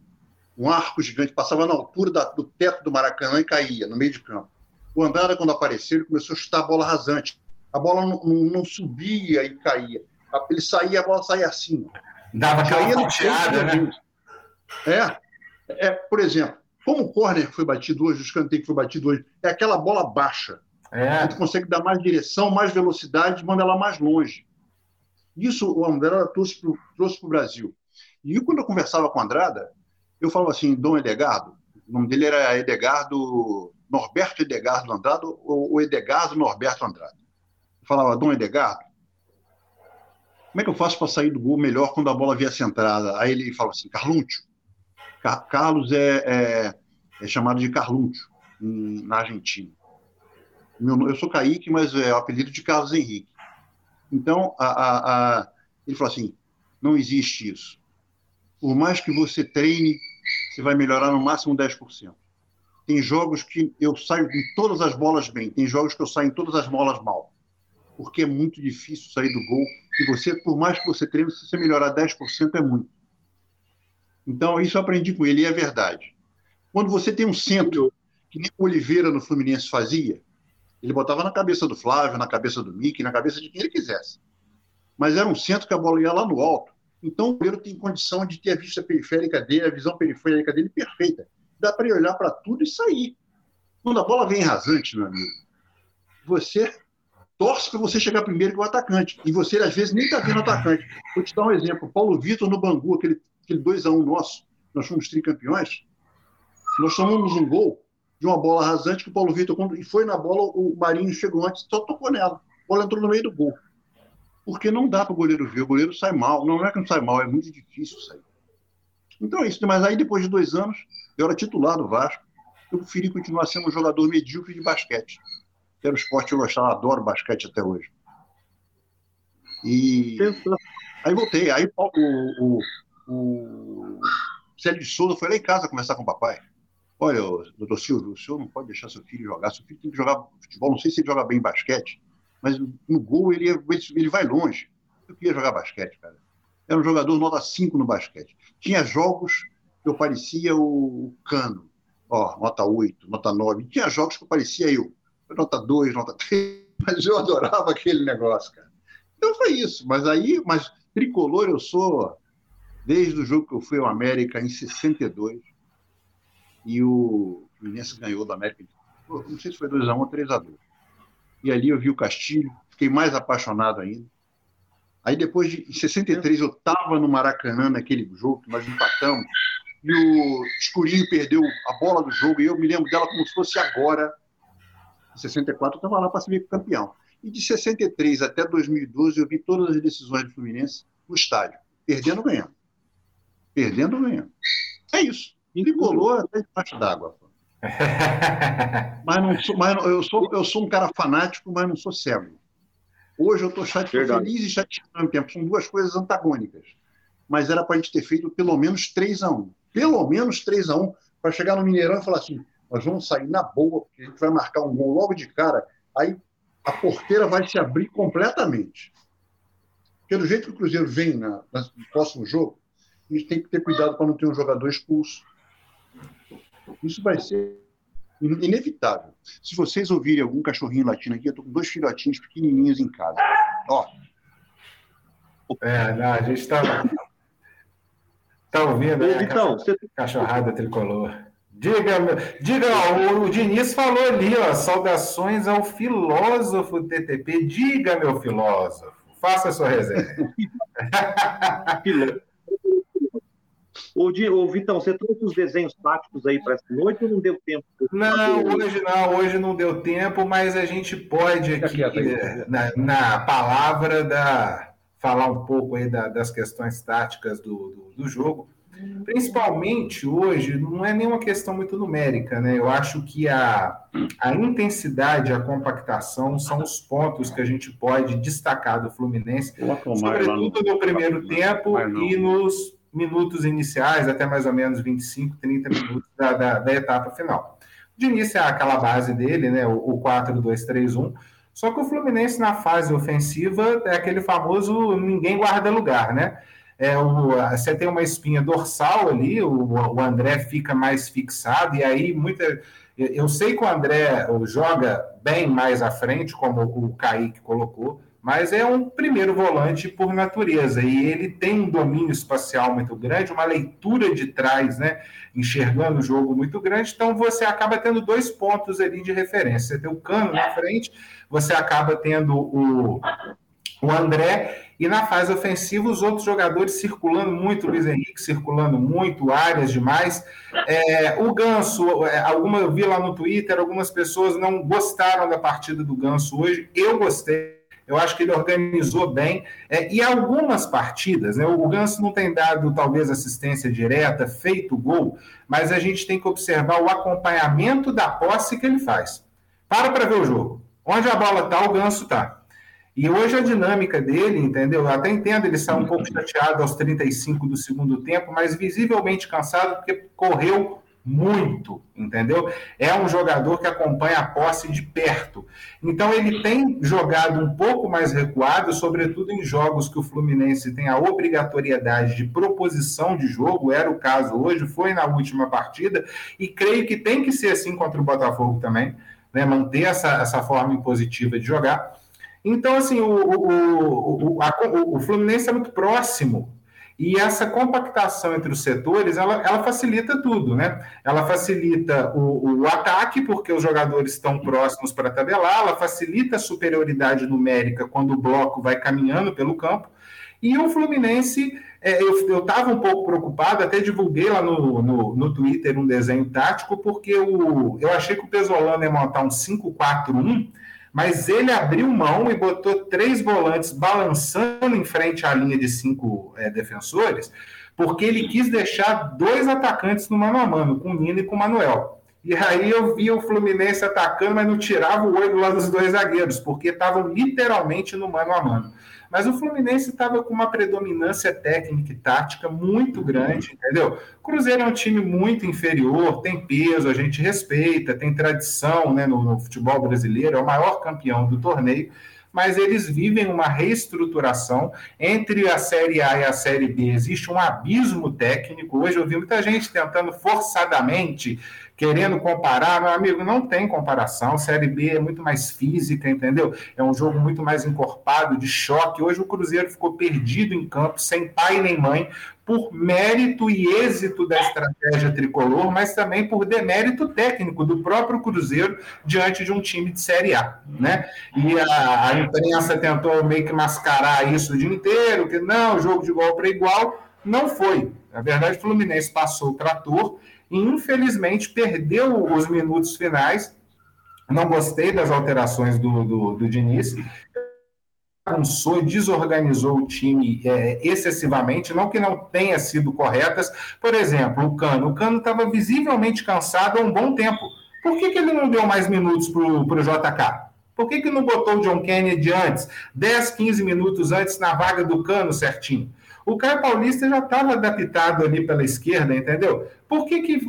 um arco gigante, passava na altura da, do teto do Maracanã e caía no meio de campo. O Andrada, quando apareceu, ele começou a chutar a bola rasante. A bola não, não, não subia e caía. Ele saía, a bola saía assim. Dava aquela fatiada, né? É, é, por exemplo, como o corner que foi batido hoje, o escanteio que foi batido hoje, é aquela bola baixa. É. A gente consegue dar mais direção, mais velocidade, manda ela mais longe. Isso o Andrada trouxe para o Brasil. E quando eu conversava com o Andrada, eu falava assim, Dom Edgardo, o nome dele era Edgardo, Norberto Edgardo Andrade, ou Edgardo Norberto Andrade. Eu falava, Dom Edgardo, como é que eu faço para sair do gol melhor quando a bola vier centrada? Aí ele falava assim, Carlúncio, Carlos é, é, é chamado de Carlúncio na Argentina. Meu, eu sou Kaique, mas é o apelido de Carlos Henrique. Então, a, a, a, ele falou assim: não existe isso. Por mais que você treine, você vai melhorar no máximo 10%. Tem jogos que eu saio em todas as bolas bem, tem jogos que eu saio em todas as bolas mal. Porque é muito difícil sair do gol. E você, por mais que você treine, se você melhorar 10% é muito. Então, isso eu aprendi com ele e é verdade. Quando você tem um centro, que nem o Oliveira no Fluminense fazia, ele botava na cabeça do Flávio, na cabeça do Mickey, na cabeça de quem ele quisesse. Mas era um centro que a bola ia lá no alto. Então, o goleiro tem condição de ter a vista periférica dele, a visão periférica dele perfeita. Dá para ele olhar para tudo e sair. Quando a bola vem rasante, meu amigo, você torce para você chegar primeiro que o atacante. E você, às vezes, nem está vendo o atacante. Vou te dar um exemplo. Paulo Vitor no Bangu, aquele, aquele 2x1 nosso, nós fomos tricampeões. Nós tomamos um gol de uma bola rasante que o Paulo Vitor, quando e foi na bola, o Marinho chegou antes, só tocou nela. A bola entrou no meio do gol. Porque não dá para o goleiro ver, o goleiro sai mal. Não é que não sai mal, é muito difícil sair. Então é isso. Mas aí, depois de dois anos, eu era titular do Vasco eu preferi continuar sendo um jogador medíocre de basquete. Que era o esporte que eu gostava, adoro basquete até hoje. E aí voltei. Aí o, o, o Célio de Souza foi lá em casa conversar com o papai. Olha, doutor Silvio, o senhor não pode deixar seu filho jogar. Seu filho tem que jogar futebol. Não sei se ele joga bem basquete, mas no gol ele, ele vai longe. Eu queria jogar basquete, cara. Era um jogador nota 5 no basquete. Tinha jogos que eu parecia o Cano ó, nota 8, nota 9. Tinha jogos que parecia eu, nota 2, nota 3, <laughs> mas eu adorava aquele negócio, cara. Então foi isso. Mas aí, mas tricolor eu sou desde o jogo que eu fui ao América em 62 e o Fluminense ganhou do América. Não sei se foi 2x1 ou 3x2. E ali eu vi o Castilho, fiquei mais apaixonado ainda. Aí depois de em 63 eu estava no Maracanã naquele jogo que nós empatamos e o Escurinho perdeu a bola do jogo, e eu me lembro dela como se fosse agora. Em 64 eu estava lá para ser campeão. E de 63 até 2012 eu vi todas as decisões do Fluminense no estádio, perdendo ou ganhando. Perdendo ou ganhando. É isso. Tricolor até debaixo d'água. <laughs> mas não sou, mas eu, sou, eu sou um cara fanático, mas não sou cego. Hoje eu estou feliz e chateado ao mesmo tempo. São duas coisas antagônicas. Mas era para a gente ter feito pelo menos 3 a 1 pelo menos 3 a 1 para chegar no Mineirão e falar assim: nós vamos sair na boa, porque a gente vai marcar um gol logo de cara, aí a porteira vai se abrir completamente. Porque do jeito que o Cruzeiro vem na, no próximo jogo, a gente tem que ter cuidado para não ter um jogador expulso. Isso vai ser inevitável. Se vocês ouvirem algum cachorrinho latino aqui, eu estou com dois filhotinhos pequenininhos em casa. Ó. É, não, a gente está Tá ouvindo aí então, você... cachorrada tricolor? Diga, diga ó, o Diniz falou ali, ó, saudações ao filósofo TTP. Diga, meu filósofo, faça a sua resenha. <laughs> Ô, ô, Vitão, você trouxe os desenhos táticos aí para essa noite ou não deu tempo? Não, hoje não, hoje não deu tempo, mas a gente pode aqui, na, na palavra da, falar um pouco aí da, das questões táticas do, do, do, jogo. Principalmente hoje, não é nenhuma questão muito numérica, né? Eu acho que a, a intensidade, a compactação são os pontos que a gente pode destacar do Fluminense, sobretudo no primeiro tempo e nos minutos iniciais, até mais ou menos 25, 30 minutos da, da, da etapa final. De início é aquela base dele, né? O, o 4-2-3-1 só que o Fluminense na fase ofensiva é aquele famoso ninguém guarda lugar, né? É, o, você tem uma espinha dorsal ali, o, o André fica mais fixado, e aí muita. Eu sei que o André joga bem mais à frente, como o Kaique colocou, mas é um primeiro volante por natureza, e ele tem um domínio espacial muito grande, uma leitura de trás, né? Enxergando o jogo muito grande, então você acaba tendo dois pontos ali de referência. Você tem o cano na frente você acaba tendo o, o André, e na fase ofensiva os outros jogadores circulando muito, Luiz Henrique circulando muito, áreas demais. É, o Ganso, é, alguma, eu vi lá no Twitter, algumas pessoas não gostaram da partida do Ganso hoje, eu gostei. Eu acho que ele organizou bem. É, e algumas partidas, né, o Ganso não tem dado talvez assistência direta, feito gol, mas a gente tem que observar o acompanhamento da posse que ele faz. Para para ver o jogo. Onde a bola está, o ganso está. E hoje a dinâmica dele, entendeu? Eu até entendo ele estar um pouco chateado aos 35 do segundo tempo, mas visivelmente cansado porque correu muito, entendeu? É um jogador que acompanha a posse de perto. Então ele tem jogado um pouco mais recuado, sobretudo em jogos que o Fluminense tem a obrigatoriedade de proposição de jogo, era o caso hoje, foi na última partida, e creio que tem que ser assim contra o Botafogo também, né? manter essa, essa forma impositiva de jogar. Então, assim, o, o, o, a, o Fluminense é muito próximo e essa compactação entre os setores, ela, ela facilita tudo, né? Ela facilita o, o ataque, porque os jogadores estão próximos para tabelar, ela facilita a superioridade numérica quando o bloco vai caminhando pelo campo. E o Fluminense, é, eu estava um pouco preocupado, até divulguei lá no, no, no Twitter um desenho tático, porque o, eu achei que o Pesolano ia montar um 5-4-1 mas ele abriu mão e botou três volantes balançando em frente à linha de cinco é, defensores, porque ele quis deixar dois atacantes no mano a mano, com o Nino e com o Manuel. E aí eu via o Fluminense atacando, mas não tirava o olho lá dos dois zagueiros, porque estavam literalmente no mano a mano. Mas o Fluminense estava com uma predominância técnica e tática muito grande, entendeu? O Cruzeiro é um time muito inferior, tem peso, a gente respeita, tem tradição né, no, no futebol brasileiro, é o maior campeão do torneio mas eles vivem uma reestruturação entre a Série A e a Série B. Existe um abismo técnico. Hoje eu vi muita gente tentando forçadamente querendo comparar, meu amigo, não tem comparação. Série B é muito mais física, entendeu? É um jogo muito mais encorpado, de choque. Hoje o Cruzeiro ficou perdido em campo, sem pai nem mãe, por mérito e êxito da estratégia tricolor, mas também por demérito técnico do próprio Cruzeiro diante de um time de Série A, né? E a, a imprensa tentou meio que mascarar isso o dia inteiro, que não, jogo de igual para igual, não foi. Na verdade, o Fluminense passou o trator infelizmente perdeu os minutos finais. Não gostei das alterações do, do, do Diniz. Desorganizou o time é, excessivamente, não que não tenha sido corretas. Por exemplo, o Cano. O Cano estava visivelmente cansado há um bom tempo. Por que, que ele não deu mais minutos para o JK? Por que, que não botou o John Kennedy antes, 10, 15 minutos antes, na vaga do Cano certinho? O Caio Paulista já estava adaptado ali pela esquerda, entendeu? Por que, que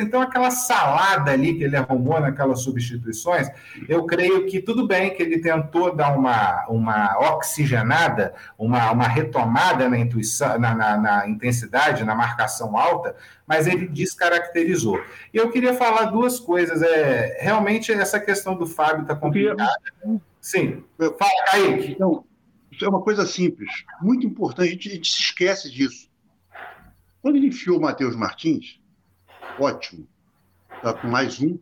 então aquela salada ali que ele arrumou naquelas substituições, eu creio que tudo bem que ele tentou dar uma, uma oxigenada, uma, uma retomada na, intuição, na, na, na intensidade, na marcação alta, mas ele descaracterizou. E eu queria falar duas coisas. É, realmente essa questão do Fábio está complicada. Sim. Fala, Kaique. Então, é uma coisa simples, muito importante, a gente, se esquece disso. Quando ele enfiou o Matheus Martins, ótimo, tá com mais um,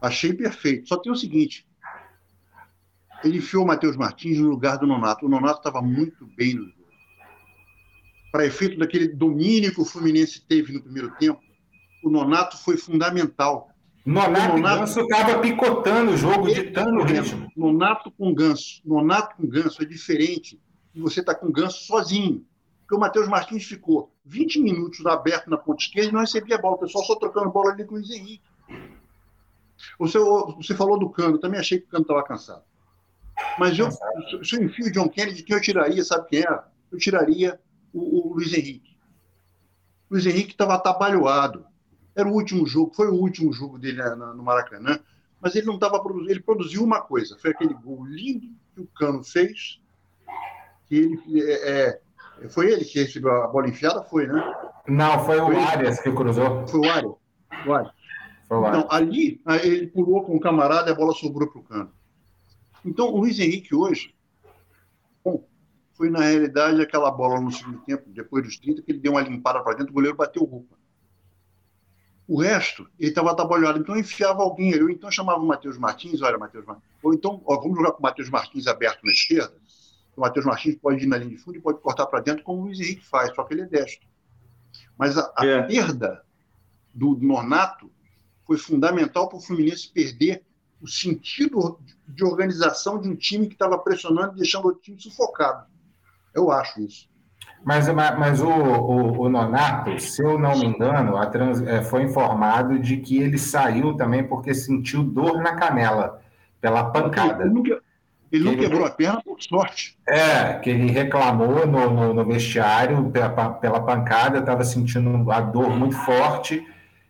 achei perfeito. Só tem o seguinte: ele enfiou o Matheus Martins no lugar do Nonato. O Nonato estava muito bem no jogo. Para efeito daquele domínio que o Fluminense teve no primeiro tempo, o Nonato foi fundamental. Nonato, Nonato Ganso estava picotando o jogo, ditando o ritmo. Nonato com Ganso. Nonato com Ganso é diferente de você estar tá com Ganso sozinho. Porque o Matheus Martins ficou 20 minutos aberto na ponta esquerda e não recebia a bola. O pessoal só trocando bola ali com o Luiz Henrique. Você, você falou do Cano, também achei que o Cano estava cansado. Mas eu, se eu enfio o John Kennedy, quem eu tiraria, sabe quem era? Eu tiraria o, o Luiz Henrique. O Luiz Henrique estava atabalhoado. Era o último jogo, foi o último jogo dele no Maracanã, mas ele não estava produzindo, ele produziu uma coisa, foi aquele gol lindo que o Cano fez, que ele é, é, foi ele que recebeu a bola enfiada, foi, né? Não, foi, foi o Arias que cruzou. Foi o Arias. O Arias. Foi o Arias. Então, ali, ele pulou com o camarada e a bola sobrou para o Cano. Então, o Luiz Henrique hoje, bom, foi na realidade aquela bola no segundo tempo, depois dos 30, que ele deu uma limpada para dentro, o goleiro bateu roupa. O resto, ele estava trabalhado, então enfiava alguém ali, ou então chamava o Matheus Martins, olha, Matheus Martins, ou então, ó, vamos jogar com o Matheus Martins aberto na esquerda, o Matheus Martins pode ir na linha de fundo e pode cortar para dentro, como o Luiz Henrique faz, só que ele é destro. Mas a, a é. perda do Nonato foi fundamental para o Fluminense perder o sentido de organização de um time que estava pressionando e deixando o time sufocado. Eu acho isso. Mas, mas o, o, o, Nonato, se eu não me engano, a trans, é, foi informado de que ele saiu também porque sentiu dor na canela, pela pancada. Ele, nunca, ele não quebrou a perna por sorte. É, que ele reclamou no, no, no vestiário pela, pela pancada, estava sentindo a dor muito forte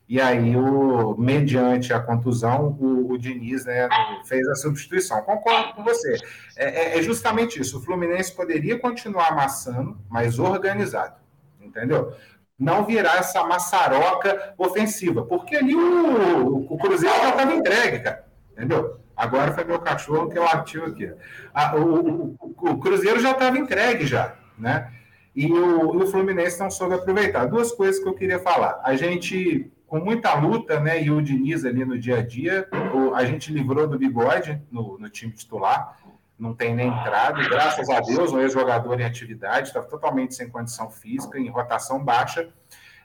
E aí, o, mediante a contusão, o, o Diniz né, fez a substituição. Concordo com você. É, é, é, justamente isso. O Fluminense poderia continuar amassando, mas organizado. Entendeu? Não virar essa maçaroca ofensiva. Porque ali o, o Cruzeiro já estava entregue, cara. Entendeu? Agora foi meu cachorro que eu ativo aqui. Ah, o, o, o, Cruzeiro já estava entregue já, né? E o, o Fluminense não soube aproveitar. Duas coisas que eu queria falar. A gente com muita luta, né? E o Diniz ali no dia a dia, o, a gente livrou do bigode no, no, time titular, não tem nem entrada, graças a Deus, um ex-jogador em atividade, estava totalmente sem condição física, em rotação baixa.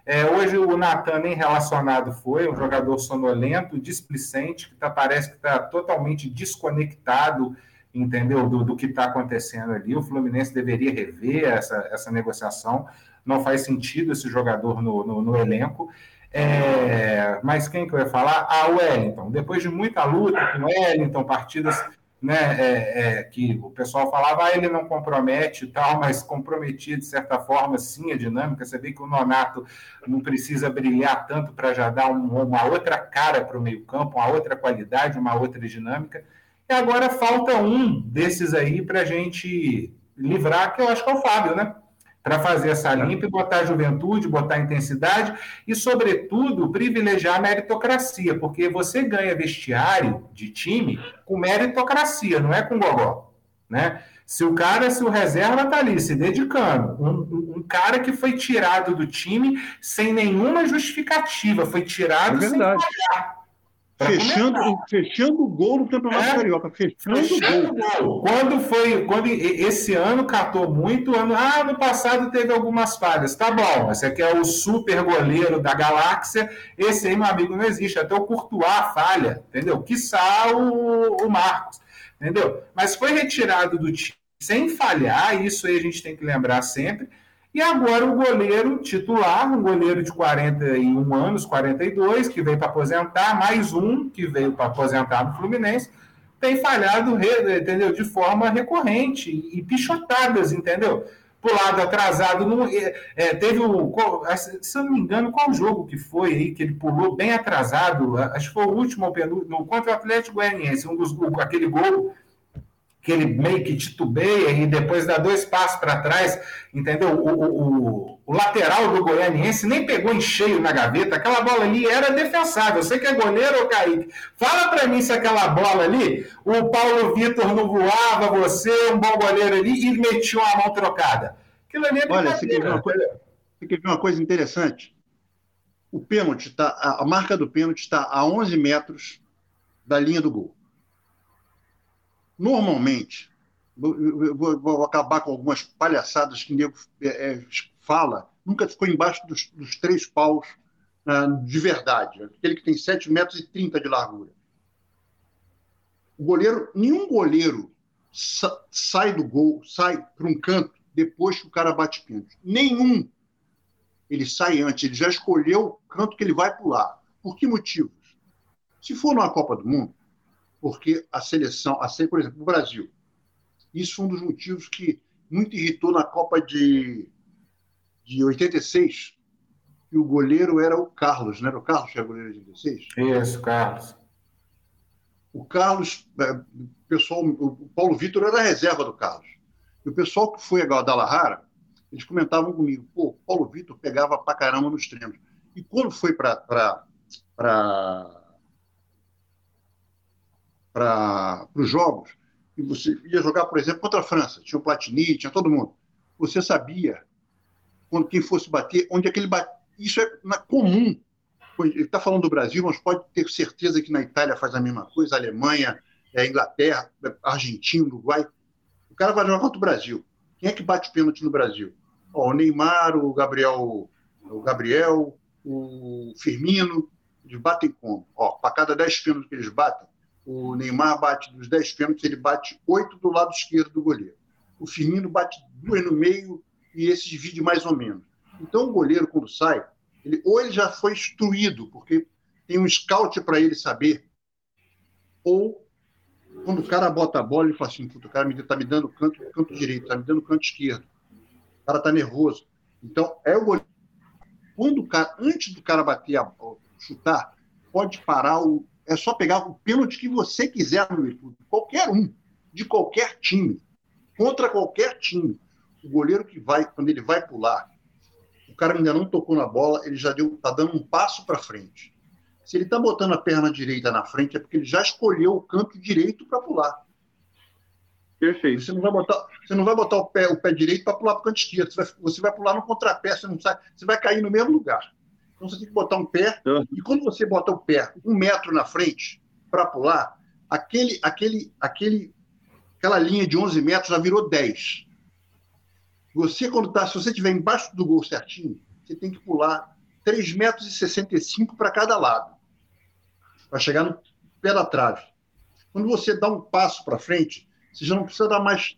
É, hoje o Natan nem relacionado foi, um jogador sonolento, displicente, que tá, parece que está totalmente desconectado, entendeu, do, do que está acontecendo ali. O Fluminense deveria rever essa, essa negociação. Não faz sentido esse jogador no, no, no elenco. É, mas quem que eu ia falar? Ah, o Wellington. Depois de muita luta com o Wellington, partidas né, é, é, que o pessoal falava, ah, ele não compromete e tal, mas comprometia de certa forma sim a dinâmica. Você vê que o Nonato não precisa brilhar tanto para já dar um, uma outra cara para o meio-campo, uma outra qualidade, uma outra dinâmica. E agora falta um desses aí para a gente livrar, que eu acho que é o Fábio, né? Para fazer essa limpa e botar juventude, botar intensidade e, sobretudo, privilegiar a meritocracia, porque você ganha vestiário de time com meritocracia, não é com gogó, né? Se o cara, se o reserva está ali se dedicando, um, um, cara que foi tirado do time sem nenhuma justificativa, foi tirado é sem pagar. Fechando, fechando o gol no Campeonato é, Carioca. Fechando, fechando o gol. gol. Quando foi. Quando esse ano catou muito, ano, ah, no passado teve algumas falhas. Tá bom, esse aqui é o super goleiro da galáxia. Esse aí, meu amigo, não existe. Até o Courtois falha, entendeu? Quiçá o, o Marcos, entendeu? Mas foi retirado do time sem falhar, isso aí a gente tem que lembrar sempre. E agora o goleiro titular, um goleiro de 41 anos, 42, que veio para aposentar, mais um que veio para aposentar no Fluminense, tem falhado, entendeu? De forma recorrente e pichotadas, entendeu? Por lado atrasado, no, é, é, teve o. Se eu não me engano, qual jogo que foi aí, que ele pulou bem atrasado? Acho que foi o último no, contra o Atlético Goianiense, um dos, aquele gol que ele meio que titubeia e depois dá dois passos para trás, entendeu? O, o, o, lateral do Goianiense nem pegou em cheio na gaveta, aquela bola ali era defensável. Você que é goleiro, ou Kaique? Fala para mim se aquela bola ali, o Paulo Vitor não voava, você, um bom goleiro ali, e metia uma mão trocada. Aquilo ali é Olha, você quer, ver uma coisa, você quer ver uma coisa interessante? O pênalti está, a marca do pênalti está a 11 metros da linha do gol. Normalmente, vou, vou, acabar com algumas palhaçadas que o nego é, é, fala, nunca ficou embaixo dos, dos três paus uh, de verdade, aquele que tem 7 metros e 30 de largura. O goleiro, nenhum goleiro sa sai do gol, sai para um canto depois que o cara bate pênalti. Nenhum. Ele sai antes, ele já escolheu o canto que ele vai pular. Por que motivos? Se for numa Copa do Mundo, porque a seleção, a, por exemplo, o Brasil, isso foi um dos motivos que muito irritou na Copa de, de 86, que o goleiro era o Carlos, não era o Carlos que era goleiro de 86? Isso, Carlos. O Carlos, é, o pessoal, o Paulo Vitor era a reserva do Carlos. E o pessoal que foi a Guadalajara, eles comentavam comigo, pô, o Paulo Vitor pegava pra caramba nos treinos. E quando foi para para os jogos, e você ia jogar, por exemplo, contra a França, tinha o Platini, tinha todo mundo. Você sabia, quando quem fosse bater, onde aquele bate. Isso é comum. Ele está falando do Brasil, mas pode ter certeza que na Itália faz a mesma coisa, a Alemanha, a Inglaterra, a Argentina, Uruguai. O cara vai jogar contra o Brasil. Quem é que bate pênalti no Brasil? O Neymar, o Gabriel, o Gabriel, o Firmino, eles batem como? Ó, para cada 10 pênaltis que eles batem, o Neymar bate dos 10 pênaltis, ele bate 8 do lado esquerdo do goleiro. O Firmino bate duas no meio e esse divide mais ou menos. Então, o goleiro, quando sai, ele, ou ele já foi instruído, porque tem um scout para ele saber, ou quando o cara bota a bola, ele fala assim: o cara está me dando canto, canto direito, está me dando canto esquerdo. O cara está nervoso. Então, é o goleiro. Quando o cara, antes do cara bater a, chutar, pode parar o. É só pegar o pênalti que você quiser no YouTube. Qualquer um, de qualquer time, contra qualquer time. O goleiro que vai, quando ele vai pular, o cara ainda não tocou na bola, ele já deu, tá dando um passo para frente. Se ele está botando a perna direita na frente, é porque ele já escolheu o canto direito para pular. Perfeito. Você não vai botar, você não vai botar o, pé, o pé direito para pular para o canto esquerdo. Você vai, você vai pular no contrapé, você não sai, você vai cair no mesmo lugar. Então você tem que botar um pé. E quando você bota o pé um metro na frente para pular, aquele, aquele, aquele, aquela linha de 11 metros já virou 10. Você, quando tá, se você estiver embaixo do gol certinho, você tem que pular 3,65 metros e 65 para cada lado, para chegar no pé da trave. Quando você dá um passo para frente, você já não precisa dar mais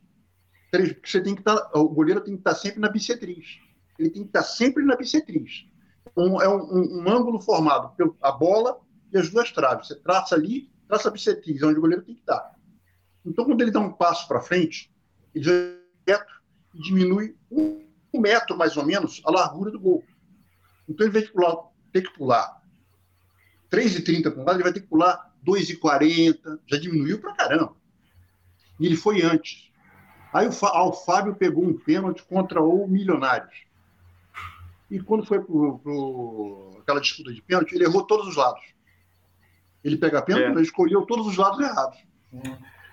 três, porque você tem que estar, tá, o goleiro tem que estar tá sempre na bissetriz. Ele tem que estar tá sempre na bissetriz. Um, é um, um, ângulo formado pela bola e as duas traves. Você traça ali, traça a bissetriz, onde o goleiro tem que estar. Então, quando ele dá um passo para frente, ele já é diminui um, um metro, mais ou menos, a largura do gol. Então, em vez de pular, ter que pular 3,30 para um lado, ele vai ter que pular 2,40. Já diminuiu para caramba. E ele foi antes. Aí ah, o Fábio pegou um pênalti contra o Milionários. E quando foi para aquela disputa de pênalti, ele errou todos os lados. Ele pega pênalti, é. ele escolheu todos os lados errados.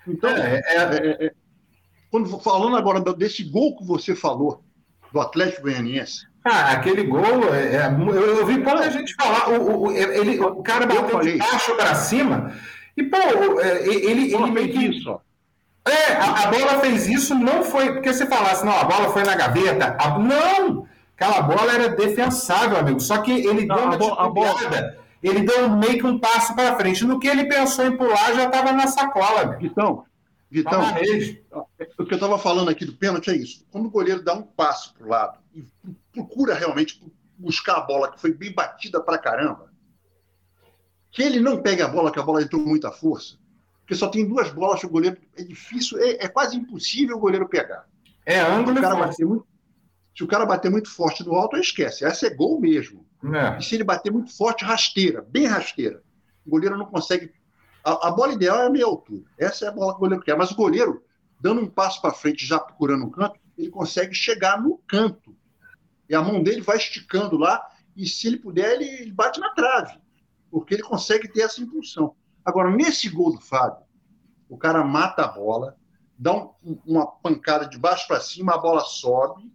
Então, é, é, é, é quando falando agora desse gol que você falou, do Atlético Goianiense, ah, aquele gol, é, é eu, eu vi pouca gente falar. O, o, ele, o cara bateu de baixo para cima. E, pô, ele, ele meio que. Isso. É, a, a, bola fez isso, não foi. Porque você falasse, não, a bola foi na gaveta. A, não! Aquela bola era defensável, amigo. Só que ele não, deu uma a bola, ele deu meio que um passo para frente. No que ele pensou em pular, já estava na sacola. Vitão, Vitão, o que eu estava falando aqui do pênalti é isso. Quando o goleiro dá um passo para o lado e procura realmente buscar a bola, que foi bem batida para caramba, que ele não pegue a bola, que a bola entrou com muita força, porque só tem duas bolas que o goleiro. É difícil, é, é quase impossível o goleiro pegar. É ângulo o cara bater muito, Se o cara bater muito forte no alto, esquece. Essa é gol mesmo. É. E se ele bater muito forte, rasteira, bem rasteira. O goleiro não consegue. A, a, bola ideal é a meia altura. Essa é a bola que o goleiro quer. Mas o goleiro, dando um passo para frente, já procurando um canto, ele consegue chegar no canto. E a mão dele vai esticando lá, e se ele puder, ele, ele bate na trave. Porque ele consegue ter essa impulsão. Agora, nesse gol do Fábio, o cara mata a bola, dá um, uma pancada de baixo para cima, a bola sobe,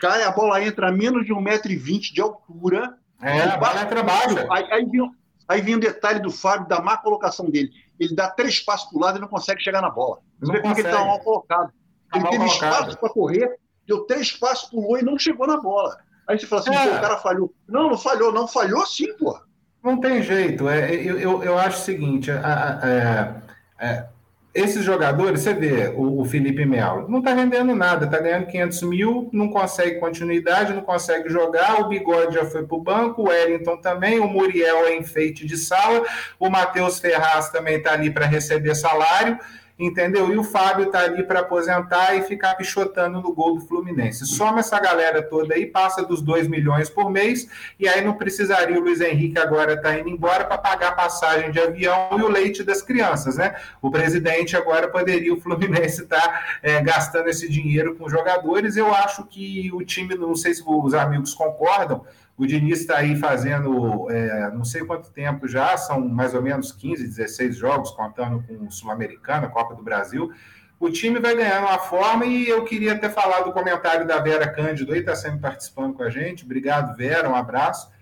cai, a bola entra a menos de 1,20m de altura. É, a bola entra baixa. Aí, aí, vem, aí vem o detalhe do Fábio, da má colocação dele. Ele dá três passos para o lado e não consegue chegar na bola. Você vê como ele está mal colocado. Tá ele mal teve colocado. espaço para correr, deu três passos, pulou e não chegou na bola. Aí você fala assim, é. o cara falhou. Não, não falhou, não falhou sim, porra. Não tem jeito. É, eu, eu, eu acho o seguinte: é, é, esses jogadores, você vê o, o Felipe Melo, não está rendendo nada, está ganhando 500 mil, não consegue continuidade, não consegue jogar. O Bigode já foi para o banco, o Wellington também, o Muriel é enfeite de sala, o Matheus Ferraz também está ali para receber salário entendeu? E o Fábio está ali para aposentar e ficar pichotando no gol do Fluminense. Soma essa galera toda aí, passa dos 2 milhões por mês, e aí não precisaria o Luiz Henrique agora tá indo embora para pagar passagem de avião e o leite das crianças, né? O presidente agora poderia, o Fluminense, estar tá, é, gastando esse dinheiro com jogadores. Eu acho que o time, não sei se os amigos concordam, o Diniz está aí fazendo é, não sei quanto tempo já, são mais ou menos 15, 16 jogos, contando com o Sul-Americano, a Copa do Brasil. O time vai ganhando uma forma e eu queria ter falado do comentário da Vera Cândido aí, está sempre participando com a gente. Obrigado, Vera, um abraço.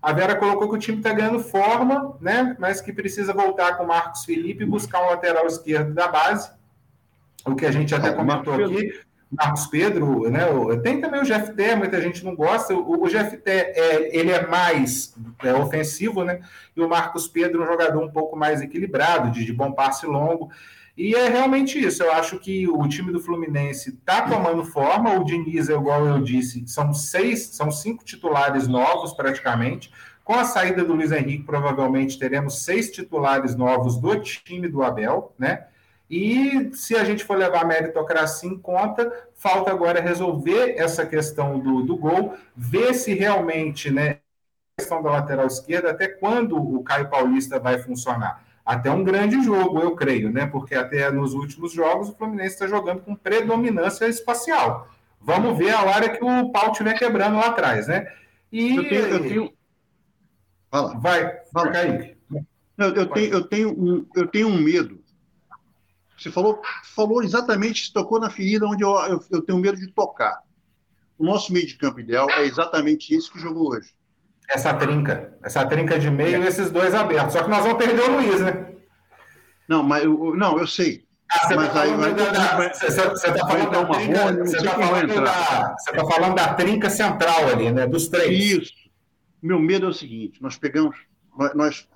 A Vera colocou que o time está ganhando forma, né? Mas que precisa voltar com o Marcos Felipe e buscar um lateral esquerdo da base. O que a gente até comentou aqui. Marcos Pedro, né? Tem também o GFT, muita gente não gosta. O, o GFT é, ele é mais é, ofensivo, né? E o Marcos Pedro é um jogador um pouco mais equilibrado, de, de bom passe longo. E é realmente isso. Eu acho que o time do Fluminense está tomando forma. O Diniz, igual eu disse, são seis, são cinco titulares novos praticamente. Com a saída do Luiz Henrique, provavelmente teremos seis titulares novos do time do Abel, né? E se a gente for levar a meritocracia em conta, falta agora resolver essa questão do, do gol, ver se realmente né, questão da lateral esquerda, até quando o Caio Paulista vai funcionar? Até um grande jogo, eu creio, né? Porque até nos últimos jogos o Fluminense está jogando com predominância espacial. Vamos ver a hora que o pau estiver quebrando lá atrás, né? E. Eu tenho. Eu tenho... Fala. Vai, Fala. Kaique. Eu, eu, tenho, eu, tenho um, eu tenho um medo. Você falou, falou exatamente, tocou na ferida onde eu, eu, eu tenho medo de tocar. O nosso meio de campo ideal é exatamente isso que jogou hoje. Essa trinca. Essa trinca de meio e esses dois abertos. Só que nós vamos perder o Luiz, né? Não, mas eu, não, eu sei. Ah, mas tá aí vai, você está falando da trinca, você está falando, da, você tá falando da trinca central ali, né? Dos três. Isso. Meu medo é o seguinte: nós pegamos, nós, nós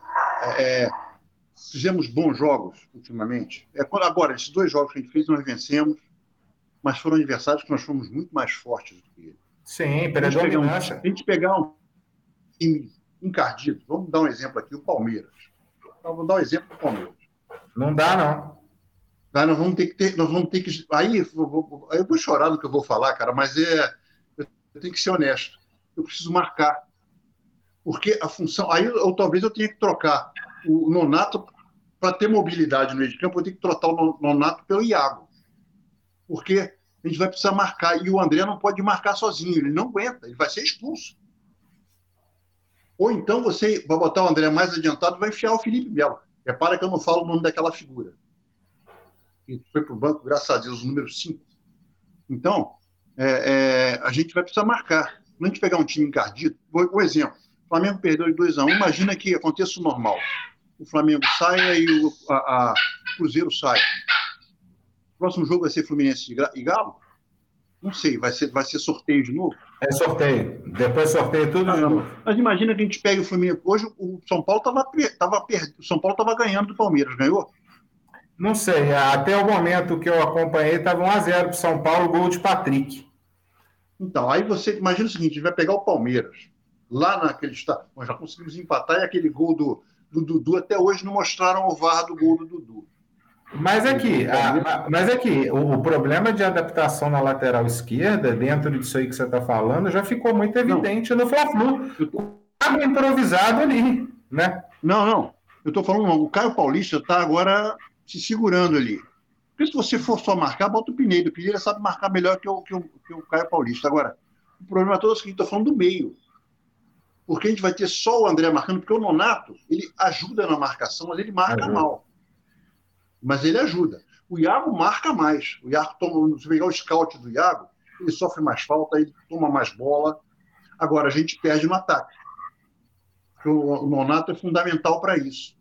é, fizemos bons jogos ultimamente. É, agora, esses dois jogos que a gente fez, nós vencemos mas foram adversários que nós fomos muito mais fortes do que eles. Sim, predominância. A gente pegar um time encardido, vamos dar um exemplo aqui, o Palmeiras. Então, vou dar um exemplo do Palmeiras. Não dá, não. Aí nós vamos ter que ter, nós vamos ter que. Aí eu vou, eu vou chorar no que eu vou falar, cara, mas é. Eu tenho que ser honesto. Eu preciso marcar. Porque a função. Aí eu, talvez eu tenha que trocar o Nonato para ter mobilidade no meio de campo, eu tenho que trocar o Nonato pelo Iago porque a gente vai precisar marcar. E o André não pode marcar sozinho, ele não aguenta, ele vai ser expulso. Ou então você vai botar o André mais adiantado vai enfiar o Felipe Melo. Repara que eu não falo o nome daquela figura. Que foi para o banco, graças a Deus, o número 5. Então, é, é, a gente vai precisar marcar. Quando a gente pegar um time encardido, um exemplo, o Flamengo perdeu de 2 a 1 um, imagina que aconteça o normal. O Flamengo saia e o a, a Cruzeiro saia próximo jogo vai ser Fluminense e Galo? Não sei, vai ser, vai ser sorteio de novo? É sorteio. Depois sorteio tudo ah, de novo. Mas imagina que a gente pega o Fluminense. Hoje o São Paulo estava tava, o São Paulo estava ganhando do Palmeiras, ganhou? Não sei. Até o momento que eu acompanhei, estava 1x0 para o São Paulo, gol de Patrick. Então, aí você imagina o seguinte: a gente vai pegar o Palmeiras, lá naquele estado. Nós já conseguimos empatar e aquele gol do, do Dudu, até hoje não mostraram o VAR do gol do Dudu. Mas aqui, é a, mas aqui é o, o, problema de adaptação na lateral esquerda, dentro disso aí que você está falando, já ficou muito evidente não. no Fla-Flu. Água improvisado ali, né? Não, não. Eu estou falando, o Caio Paulista está agora se segurando ali. Porque se você for só marcar, bota o Pineiro. O Pineiro sabe marcar melhor que o, que o, que o Caio Paulista. Agora, o problema todo é o seguinte, estou falando do meio. Porque a gente vai ter só o André marcando, porque o Nonato, ele ajuda na marcação, mas ele marca ajuda. mal mas ele ajuda. O Iago marca mais. O Iago toma, se pegar o scout do Iago, ele sofre mais falta, ele toma mais bola. Agora, a gente perde no ataque. O Nonato é fundamental para isso.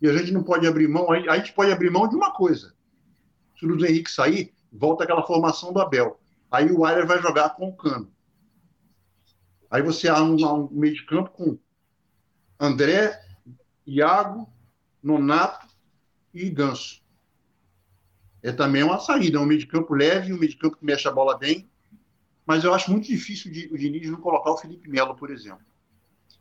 E a gente não pode abrir mão, a gente pode abrir mão de uma coisa. Se o Luiz Henrique sair, volta aquela formação do Abel. Aí o Ayer vai jogar com o Cano. Aí você há um, meio de campo com André, Iago, Nonato e Ganso. É também uma saída, é um meio de campo leve, um meio de campo que mexe a bola bem, mas eu acho muito difícil de, o Diniz não colocar o Felipe Melo, por exemplo.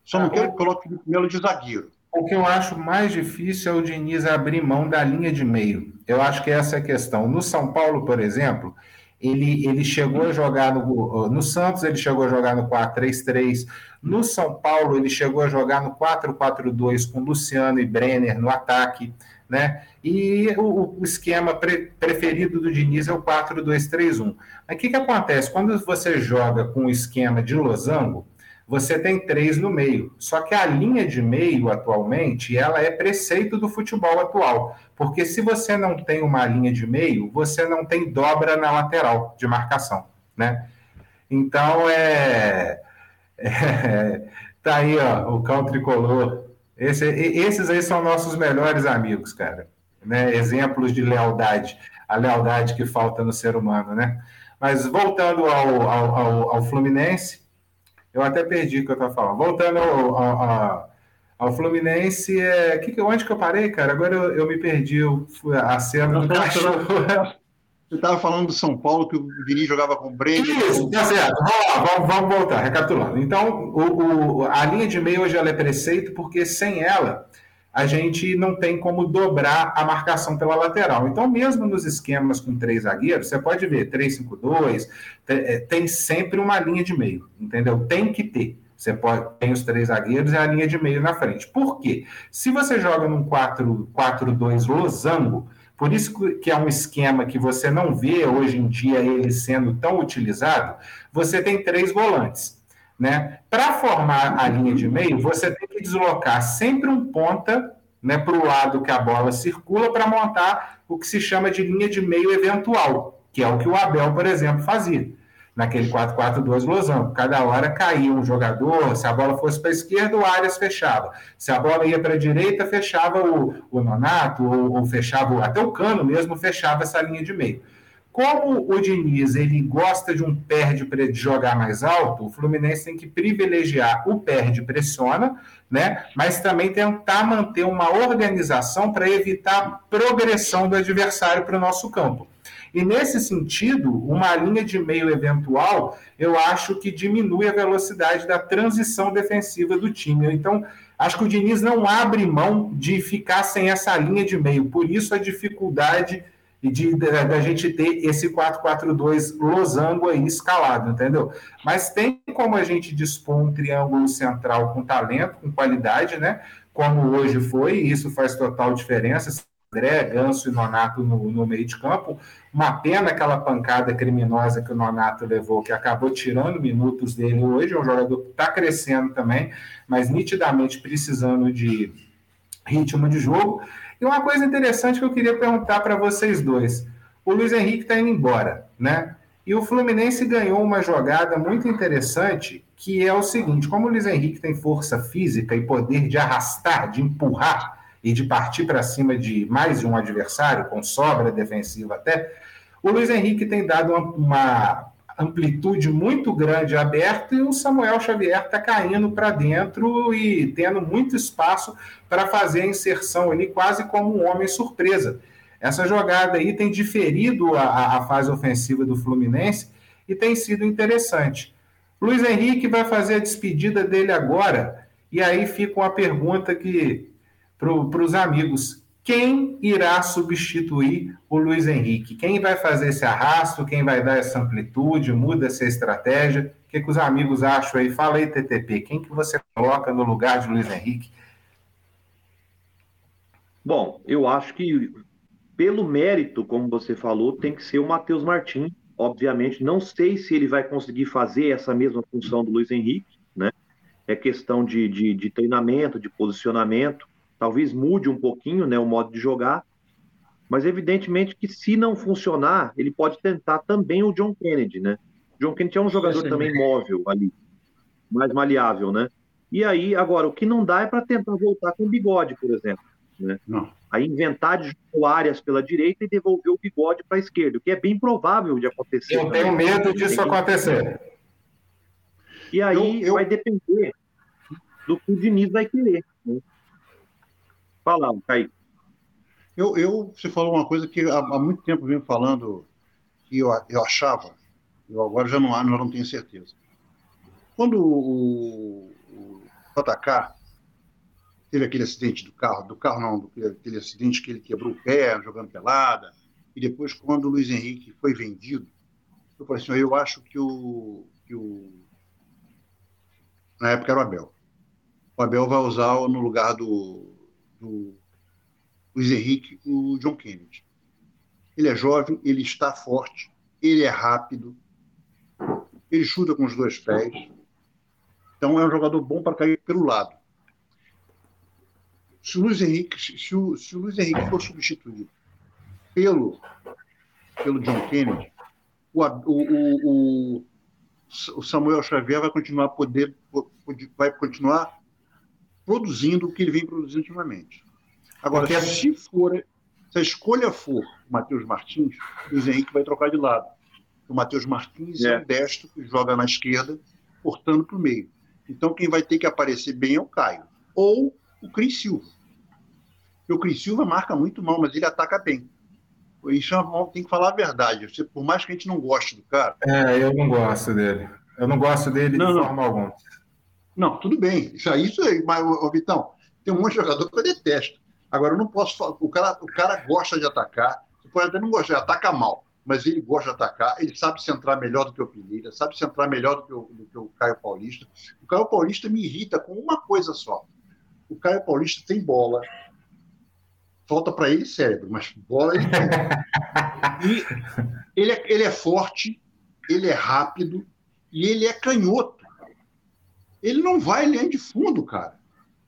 Só não é, quero que coloque o Felipe Melo de zagueiro. O que eu acho mais difícil é o Diniz abrir mão da linha de meio. Eu acho que essa é a questão. No São Paulo, por exemplo, ele, ele chegou a jogar no, no Santos, ele chegou a jogar no 4-3-3. No São Paulo, ele chegou a jogar no 4-4-2 com Luciano e Brenner no ataque né? E o, o esquema pre, preferido do Diniz é o 4-2-3-1. Mas o que, que acontece? Quando você joga com o esquema de losango, você tem três no meio. Só que a linha de meio, atualmente, ela é preceito do futebol atual. Porque se você não tem uma linha de meio, você não tem dobra na lateral de marcação, né? Então, é... <laughs> é tá aí, ó, o cão tricolor esse, esses aí são nossos melhores amigos, cara. Né? Exemplos de lealdade, a lealdade que falta no ser humano, né? Mas voltando ao, ao, ao, ao Fluminense, eu até perdi o que eu estava falando. Voltando ao, ao, ao Fluminense, é... que, onde que eu parei, cara? Agora eu, eu me perdi eu, a cena do cachorro. Você estava falando do São Paulo, que o Vini jogava com o Breno. Isso, tá certo. Vamos, vamos, voltar, recapitulando. Então, o, o, a linha de meio hoje ela é preceito, porque sem ela a gente não tem como dobrar a marcação pela lateral. Então, mesmo nos esquemas com três zagueiros, você pode ver 3-5-2, é, tem sempre uma linha de meio, entendeu? Tem que ter. Você pode, tem os três zagueiros e a linha de meio na frente. Por quê? Se você joga num 4-2 losango, por isso que é um esquema que você não vê hoje em dia ele sendo tão utilizado, você tem três volantes. Né? Para formar a linha de meio, você tem que deslocar sempre um ponta né, para o lado que a bola circula para montar o que se chama de linha de meio eventual, que é o que o Abel, por exemplo, fazia naquele 4-4-2 losango. Cada hora caía um jogador, se a bola fosse para a esquerda, o Arias fechava. Se a bola ia para a direita, fechava o, o Nonato, ou, ou fechava, até o Cano mesmo fechava essa linha de meio. Como o Diniz ele gosta de um perde de jogar mais alto, o Fluminense tem que privilegiar o perde pressiona, né? Mas também tentar manter uma organização para evitar progressão do adversário para o nosso campo. E nesse sentido, uma linha de meio eventual, eu acho que diminui a velocidade da transição defensiva do time. Então, acho que o Diniz não abre mão de ficar sem essa linha de meio. Por isso a dificuldade de da gente ter esse 4-4-2 losango aí escalado, entendeu? Mas tem como a gente dispor um triângulo central com talento, com qualidade, né? Como hoje foi, e isso faz total diferença. André, Ganso e Nonato no, no, meio de campo. Uma pena aquela pancada criminosa que o Nonato levou, que acabou tirando minutos dele hoje. É um jogador que está crescendo também, mas nitidamente precisando de ritmo de jogo. E uma coisa interessante que eu queria perguntar para vocês dois: o Luiz Henrique está indo embora, né? E o Fluminense ganhou uma jogada muito interessante, que é o seguinte: como o Luiz Henrique tem força física e poder de arrastar, de empurrar e de partir para cima de mais de um adversário, com sobra defensiva até, o Luiz Henrique tem dado uma, uma amplitude muito grande aberta e o Samuel Xavier está caindo para dentro e tendo muito espaço para fazer a inserção ali, quase como um homem surpresa. Essa jogada aí tem diferido a, a fase ofensiva do Fluminense e tem sido interessante. Luiz Henrique vai fazer a despedida dele agora, e aí fica uma pergunta que para os amigos. Quem irá substituir o Luiz Henrique? Quem vai fazer esse arrasto? Quem vai dar essa amplitude? Muda essa estratégia? O que, que os amigos acham aí? Fala aí, TTP. Quem que você coloca no lugar de Luiz Henrique? Bom, eu acho que pelo mérito, como você falou, tem que ser o Matheus Martins. Obviamente, não sei se ele vai conseguir fazer essa mesma função do Luiz Henrique, né? É questão de, de, de treinamento, de posicionamento talvez mude um pouquinho né, o modo de jogar, mas evidentemente que se não funcionar, ele pode tentar também o John Kennedy, né? John Kennedy é um jogador também móvel ali, mais maleável, né? E aí, agora, o que não dá é para tentar voltar com o bigode, por exemplo. Né? Não. Aí inventar de jogar áreas pela direita e devolver o bigode para a esquerda, o que é bem provável de acontecer. Eu tenho medo disso acontecer. E aí eu, eu... vai depender do que o Diniz vai querer. Né? Fala, Kaique. Eu, eu, você falou uma coisa que há, há muito tempo venho falando que eu, eu achava, eu agora já não, já não tenho certeza. Quando o, o JK teve aquele acidente do carro, do carro não, do, aquele acidente que ele quebrou o pé jogando pelada, e depois quando o Luiz Henrique foi vendido, eu falei assim, eu acho que o, que o na época era o Abel. O Abel vai usar no lugar do, do Luiz Henrique, o John Kennedy. Ele é jovem, ele está forte, ele é rápido, ele chuta com os dois pés. Então é um jogador bom para cair pelo lado. Se o Luiz Henrique, se o, se o Luiz Henrique for substituído pelo, pelo John Kennedy, o, o, o, o Samuel Xavier vai continuar poder, vai continuar produzindo o que ele vem produzindo ultimamente. Agora, Porque... se for, se a escolha for o Matheus Martins, o Luiz Henrique vai trocar de lado. O Matheus Martins é. é um destro que joga na esquerda, cortando para o meio. Então, quem vai ter que aparecer bem é o Caio. Ou o Cris Silva. o Cris Silva marca muito mal, mas ele ataca bem. Isso é tem que falar a verdade. Por mais que a gente não goste do cara. É, eu não gosto dele. Eu não gosto dele não, de forma alguma. Não, tudo bem. Isso aí, isso aí. Mas, ô, Vitão, tem um monte de jogador que eu detesto. Agora, eu não posso. O cara, o cara gosta de atacar. Você pode até não gostar, ataca mal. mas ele gosta de atacar, ele sabe centrar melhor do que o Pereira, sabe centrar melhor do que o, do que o Caio Paulista. O Caio Paulista me irrita com uma coisa só. O Caio Paulista tem bola, falta para ele cérebro, mas bola ele tem. E ele é, ele é forte, ele é rápido e ele é canhoto. Ele não vai linha de fundo, cara.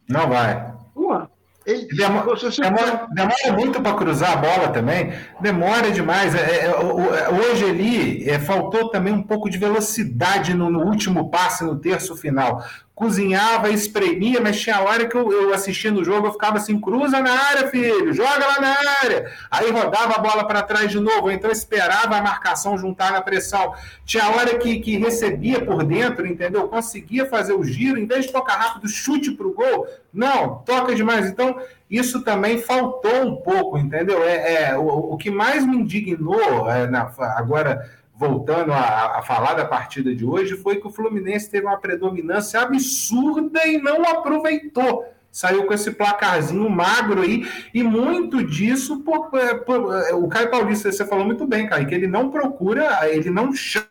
Não vai. Ué. Ele, demora, demora, demora, muito para cruzar a bola também, demora demais. É, é, hoje ali é, faltou também um pouco de velocidade no, no, último passe, no terço final cozinhava, espremia, mas tinha hora que eu, eu assistindo o jogo, eu ficava assim, cruza na área, filho, joga lá na área. Aí rodava a bola para trás de novo, então esperava a marcação juntar na pressão. Tinha hora que, que recebia por dentro, entendeu? Conseguia fazer o giro, em vez de tocar rápido, chute para o gol. Não, toca demais. Então, isso também faltou um pouco, entendeu? É, é o, o que mais me indignou é, na, agora voltando a, a, falar da partida de hoje, foi que o Fluminense teve uma predominância absurda e não aproveitou. Saiu com esse placarzinho magro aí, e muito disso, por, é, por, é, o Caio Paulista, você falou muito bem, Caio, que ele não procura, ele não chama.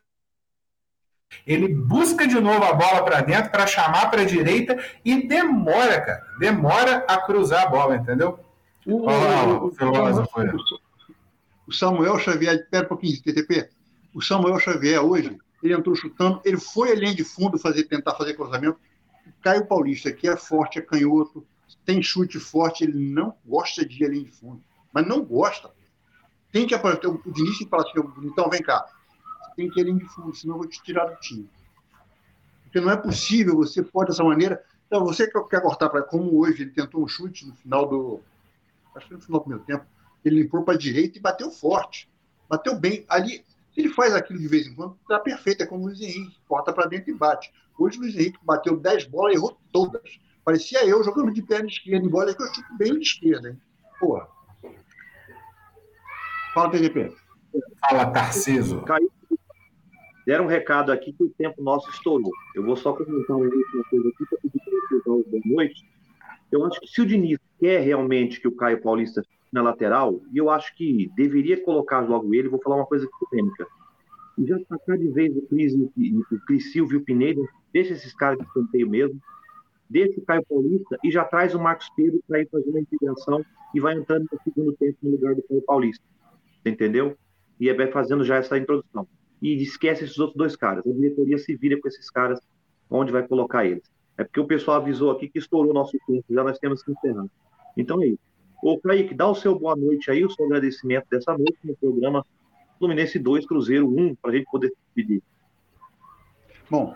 Ele busca de novo a bola para dentro para chamar para a direita e demora, cara. Demora a cruzar a bola, entendeu? O, o, o, o Samuel Xavier, pera um pouquinho, TTP o Samuel Xavier hoje, ele entrou chutando, ele foi a linha de fundo fazer, tentar fazer cruzamento. O Caio Paulista, que é forte, é canhoto, tem chute forte, ele não gosta de ir a linha de fundo. Mas não gosta. Tem que aparecer. O Diniz tem que assim, então vem cá, tem que ir a linha de fundo, senão eu vou te tirar do time. Porque não é possível você pode dessa maneira. Então, você quer cortar para. Como hoje ele tentou um chute no final do. Acho que no final do meu tempo. Ele limpou para a direita e bateu forte. Bateu bem. Ali, se ele faz aquilo de vez em quando, está perfeito. É como o Luiz Henrique, porta para dentro e bate. Hoje o Luiz Henrique bateu 10 bolas e errou todas. Parecia eu jogando de perna esquerda, embora que eu chuto bem de esquerda, hein? Porra. Fala, PGP. Fala, Tarciso. Caiu. Deram um recado aqui que o tempo nosso estourou. Eu vou só comentar uma última coisa aqui para pedir para o boa noite. Eu acho que se o Diniz quer realmente que o Caio Paulista na lateral, e eu acho que deveria colocar logo ele. Vou falar uma coisa polêmica. Já sacar de vez o Cris, o Cris Silvio e o Pineda, deixa esses caras de canteio mesmo, deixa o Caio Paulista e já traz o Marcos Pedro para ir fazer uma integração e vai entrando no segundo tempo no lugar do Caio Paulista. Entendeu? E é vai fazendo já essa introdução. E esquece esses outros dois caras. A diretoria se vira com esses caras onde vai colocar eles. É porque o pessoal avisou aqui que estourou nosso tempo, já nós temos que encerrar. Então é isso. Ô, Kaique, dá o seu boa noite aí, o seu agradecimento dessa noite no programa Fluminense 2, Cruzeiro 1, para a gente poder pedir. Bom,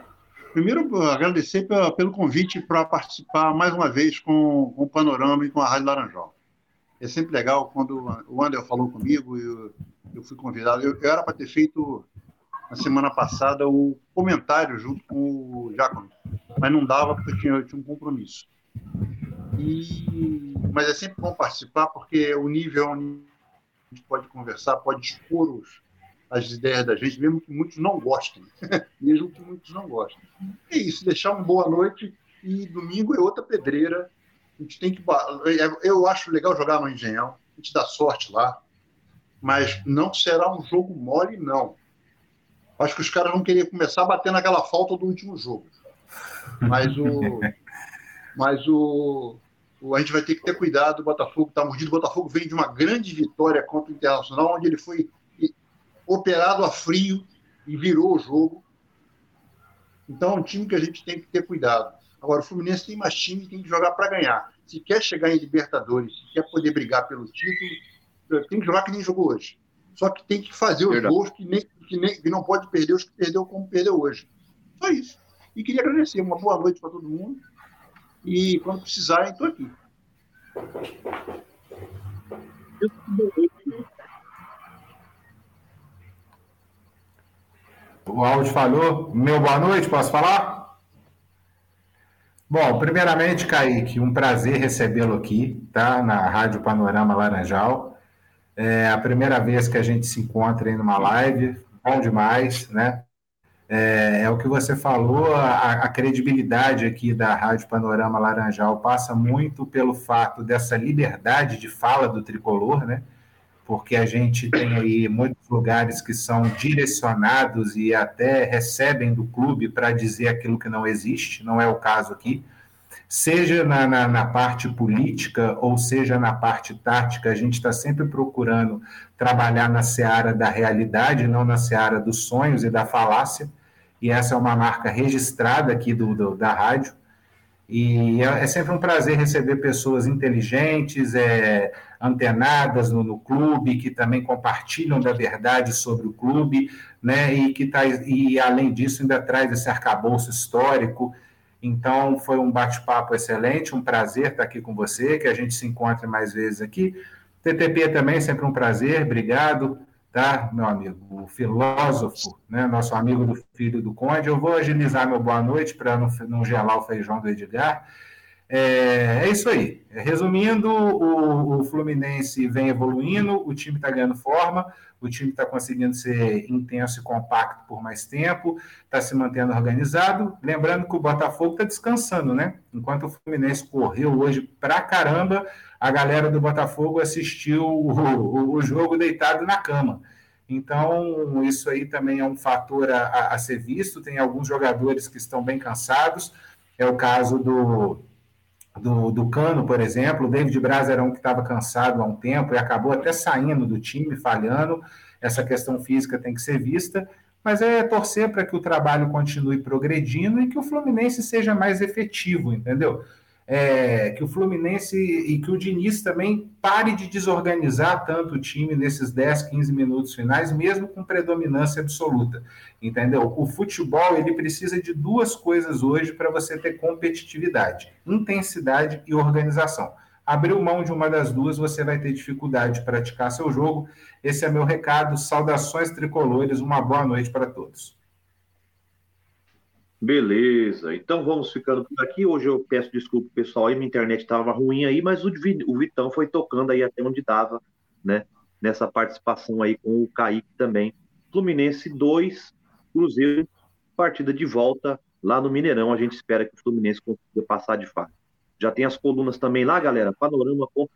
primeiro agradecer pelo convite para participar mais uma vez com, com, o Panorama e com a Rádio Laranjal. É sempre legal quando o André falou comigo e eu, eu, fui convidado. Eu, eu era para ter feito na semana passada o comentário junto com o Jacob, mas não dava porque eu tinha, eu tinha um compromisso. E, mas é sempre bom participar, porque o nível onde a gente pode conversar, pode expor os, as ideias da gente, mesmo que muitos não gostem. <laughs> mesmo que muitos não gostem. É isso, deixar uma boa noite e domingo é outra pedreira. A gente tem que. É, eu acho legal jogar no Engenhão, a gente dá sorte lá, mas não será um jogo mole, não. Acho que os caras vão querer começar a bater naquela falta do último jogo. Mas o. <laughs> mas o, a gente vai ter que ter cuidado, o Botafogo está mordido. O Botafogo vem de uma grande vitória contra o Internacional, onde ele foi operado a frio e virou o jogo. Então é um time que a gente tem que ter cuidado. Agora, o Fluminense tem mais time tem que jogar para ganhar. Se quer chegar em Libertadores, se quer poder brigar pelo título, tem que jogar que nem jogou hoje. Só que tem que fazer os Verdade. gols que, nem, que, nem, que não pode perder os que perdeu como perdeu hoje. Só isso. E queria agradecer. Uma boa noite para todo mundo. E quando precisarem, estou aqui. O áudio falhou. Meu boa noite, posso falar? Bom, primeiramente, Kaique, um prazer recebê-lo aqui, tá? Na Rádio Panorama Laranjal. É a primeira vez que a gente se encontra aí numa live, bom demais, né? É, é, o que você falou, a, a, credibilidade aqui da Rádio Panorama Laranjal passa muito pelo fato dessa liberdade de fala do tricolor, né? porque a gente tem aí muitos lugares que são direcionados e até recebem do clube para dizer aquilo que não existe, não é o caso aqui. Seja na, na, na parte política ou seja na parte tática, a gente está sempre procurando trabalhar na seara da realidade, não na seara dos sonhos e da falácia, e essa é uma marca registrada aqui do, do da rádio. E é, é, sempre um prazer receber pessoas inteligentes, é, antenadas no, no, clube, que também compartilham da verdade sobre o clube, né? E que tá, e além disso ainda traz esse arcabouço histórico. Então foi um bate-papo excelente, um prazer estar aqui com você, que a gente se encontre mais vezes aqui. TTP também sempre um prazer, obrigado tá, meu amigo? O filósofo, né, nosso amigo do filho do Conde. Eu vou agilizar meu boa noite para não, não gelar o feijão do Edgar. É, é isso aí. Resumindo, o, o, Fluminense vem evoluindo, o time está ganhando forma, o time está conseguindo ser intenso e compacto por mais tempo, está se mantendo organizado. Lembrando que o Botafogo está descansando, né? Enquanto o Fluminense correu hoje pra caramba, a galera do Botafogo assistiu o, o, o jogo deitado na cama. Então, isso aí também é um fator a, a, ser visto. Tem alguns jogadores que estão bem cansados. É o caso do, do, do Cano, por exemplo. O David Braz era um que estava cansado há um tempo e acabou até saindo do time, falhando. Essa questão física tem que ser vista. Mas é torcer para que o trabalho continue progredindo e que o Fluminense seja mais efetivo, entendeu? É, que o Fluminense e que o Diniz também pare de desorganizar tanto o time nesses 10, 15 minutos finais, mesmo com predominância absoluta. Entendeu? O futebol ele precisa de duas coisas hoje para você ter competitividade: intensidade e organização. Abriu mão de uma das duas, você vai ter dificuldade de praticar seu jogo. Esse é meu recado. Saudações tricolores, uma boa noite para todos. Beleza, então vamos ficando por aqui. Hoje eu peço desculpa, pessoal, aí minha internet estava ruim aí, mas o, o Vitão foi tocando aí até onde dava, né? Nessa participação aí com o Kaique também. Fluminense 2, Cruzeiro, partida de volta lá no Mineirão. A gente espera que o Fluminense consiga passar de fase. Já tem as colunas também lá, galera, panorama.br,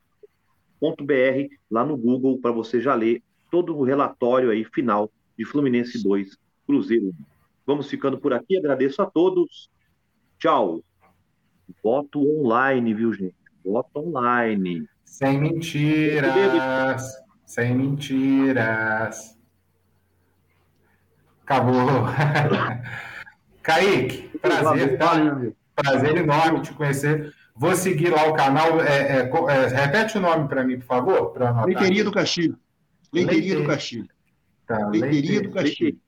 lá no Google, para você já ler todo o relatório aí final de Fluminense 2, Cruzeiro 1. Vamos ficando por aqui. Agradeço a todos. Tchau. Voto online, viu, gente? Voto online. Sem mentiras. Sem mentiras. Acabou. <laughs> Kaique, prazer, tá? Prazer enorme te conhecer. Vou seguir lá o canal. É, é, é, repete o nome para mim, por favor. Leiteria do Castilho. Leiteria do Castilho. Tá, Leiteria do Castilho.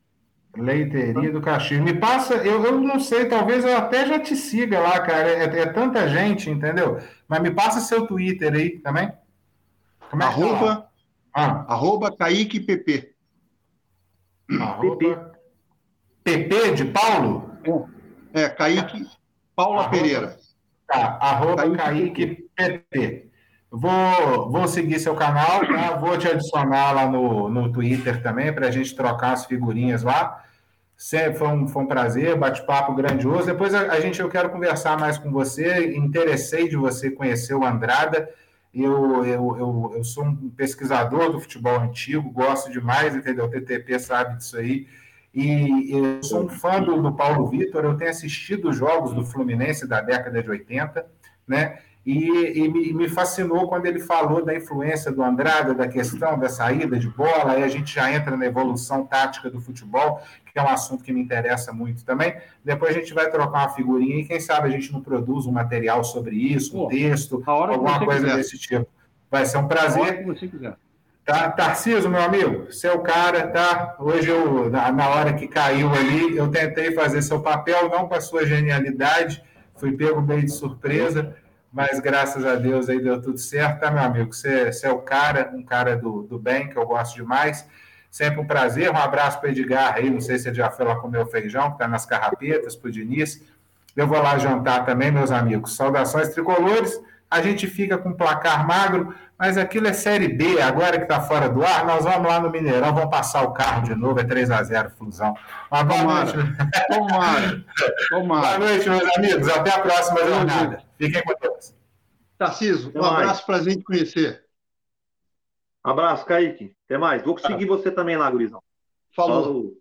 Leiteria do Caxias. Me passa, eu, eu não sei, talvez eu até já te siga lá, cara. É, é tanta gente, entendeu? Mas me passa seu Twitter aí também. Como é arroba, ah. arroba Kaique PP. Arroba PP de Paulo? É, Kaique Paula arroba, Pereira. Tá, arroba Kaique, Kaique PP. Vou, vou seguir seu canal, tá? Vou te adicionar lá no, no Twitter também para a gente trocar as figurinhas lá. Sempre foi um, foi um prazer, bate-papo grandioso. Depois a, a, gente eu quero conversar mais com você. Interessei de você conhecer o Andrada. Eu, eu, eu, eu sou um pesquisador do futebol antigo, gosto demais, entendeu? O TTP sabe disso aí. E eu sou um fã do, do Paulo Vitor. Eu tenho assistido os jogos do Fluminense da década de 80, né? E, e me, me, fascinou quando ele falou da influência do Andrada, da questão da saída de bola, e a gente já entra na evolução tática do futebol, que é um assunto que me interessa muito também. Depois a gente vai trocar uma figurinha e quem sabe a gente não produz um material sobre isso, um Pô, texto, alguma coisa quiser. desse tipo. Vai ser um prazer. Você quiser. Tá, Tarciso, meu amigo, seu cara, tá? Hoje eu, na, na hora que caiu ali, eu tentei fazer seu papel, não com a sua genialidade, fui pego bem de surpresa mas graças a Deus aí deu tudo certo, tá, meu amigo? Você, você é o cara, um cara do, do bem, que eu gosto demais. Sempre um prazer. Um abraço para Edgar aí. Não sei se ele já foi lá comer o feijão, que está nas carrapetas, para o Diniz. Eu vou lá jantar também, meus amigos. Saudações tricolores. A gente fica com placar magro, mas aquilo é Série B, agora que está fora do ar, nós vamos lá no Mineirão, vamos passar o carro de novo, é 3 a 0 Flusão. Uma boa noite. Tomara. Tomara. Boa noite, meus amigos. Até a próxima jornada. Fiquem com Deus. Tarciso, um abraço para a gente conhecer. Abraço, Kaique. Até mais. Vou seguir você também lá, Gurizão. Falou. Falou.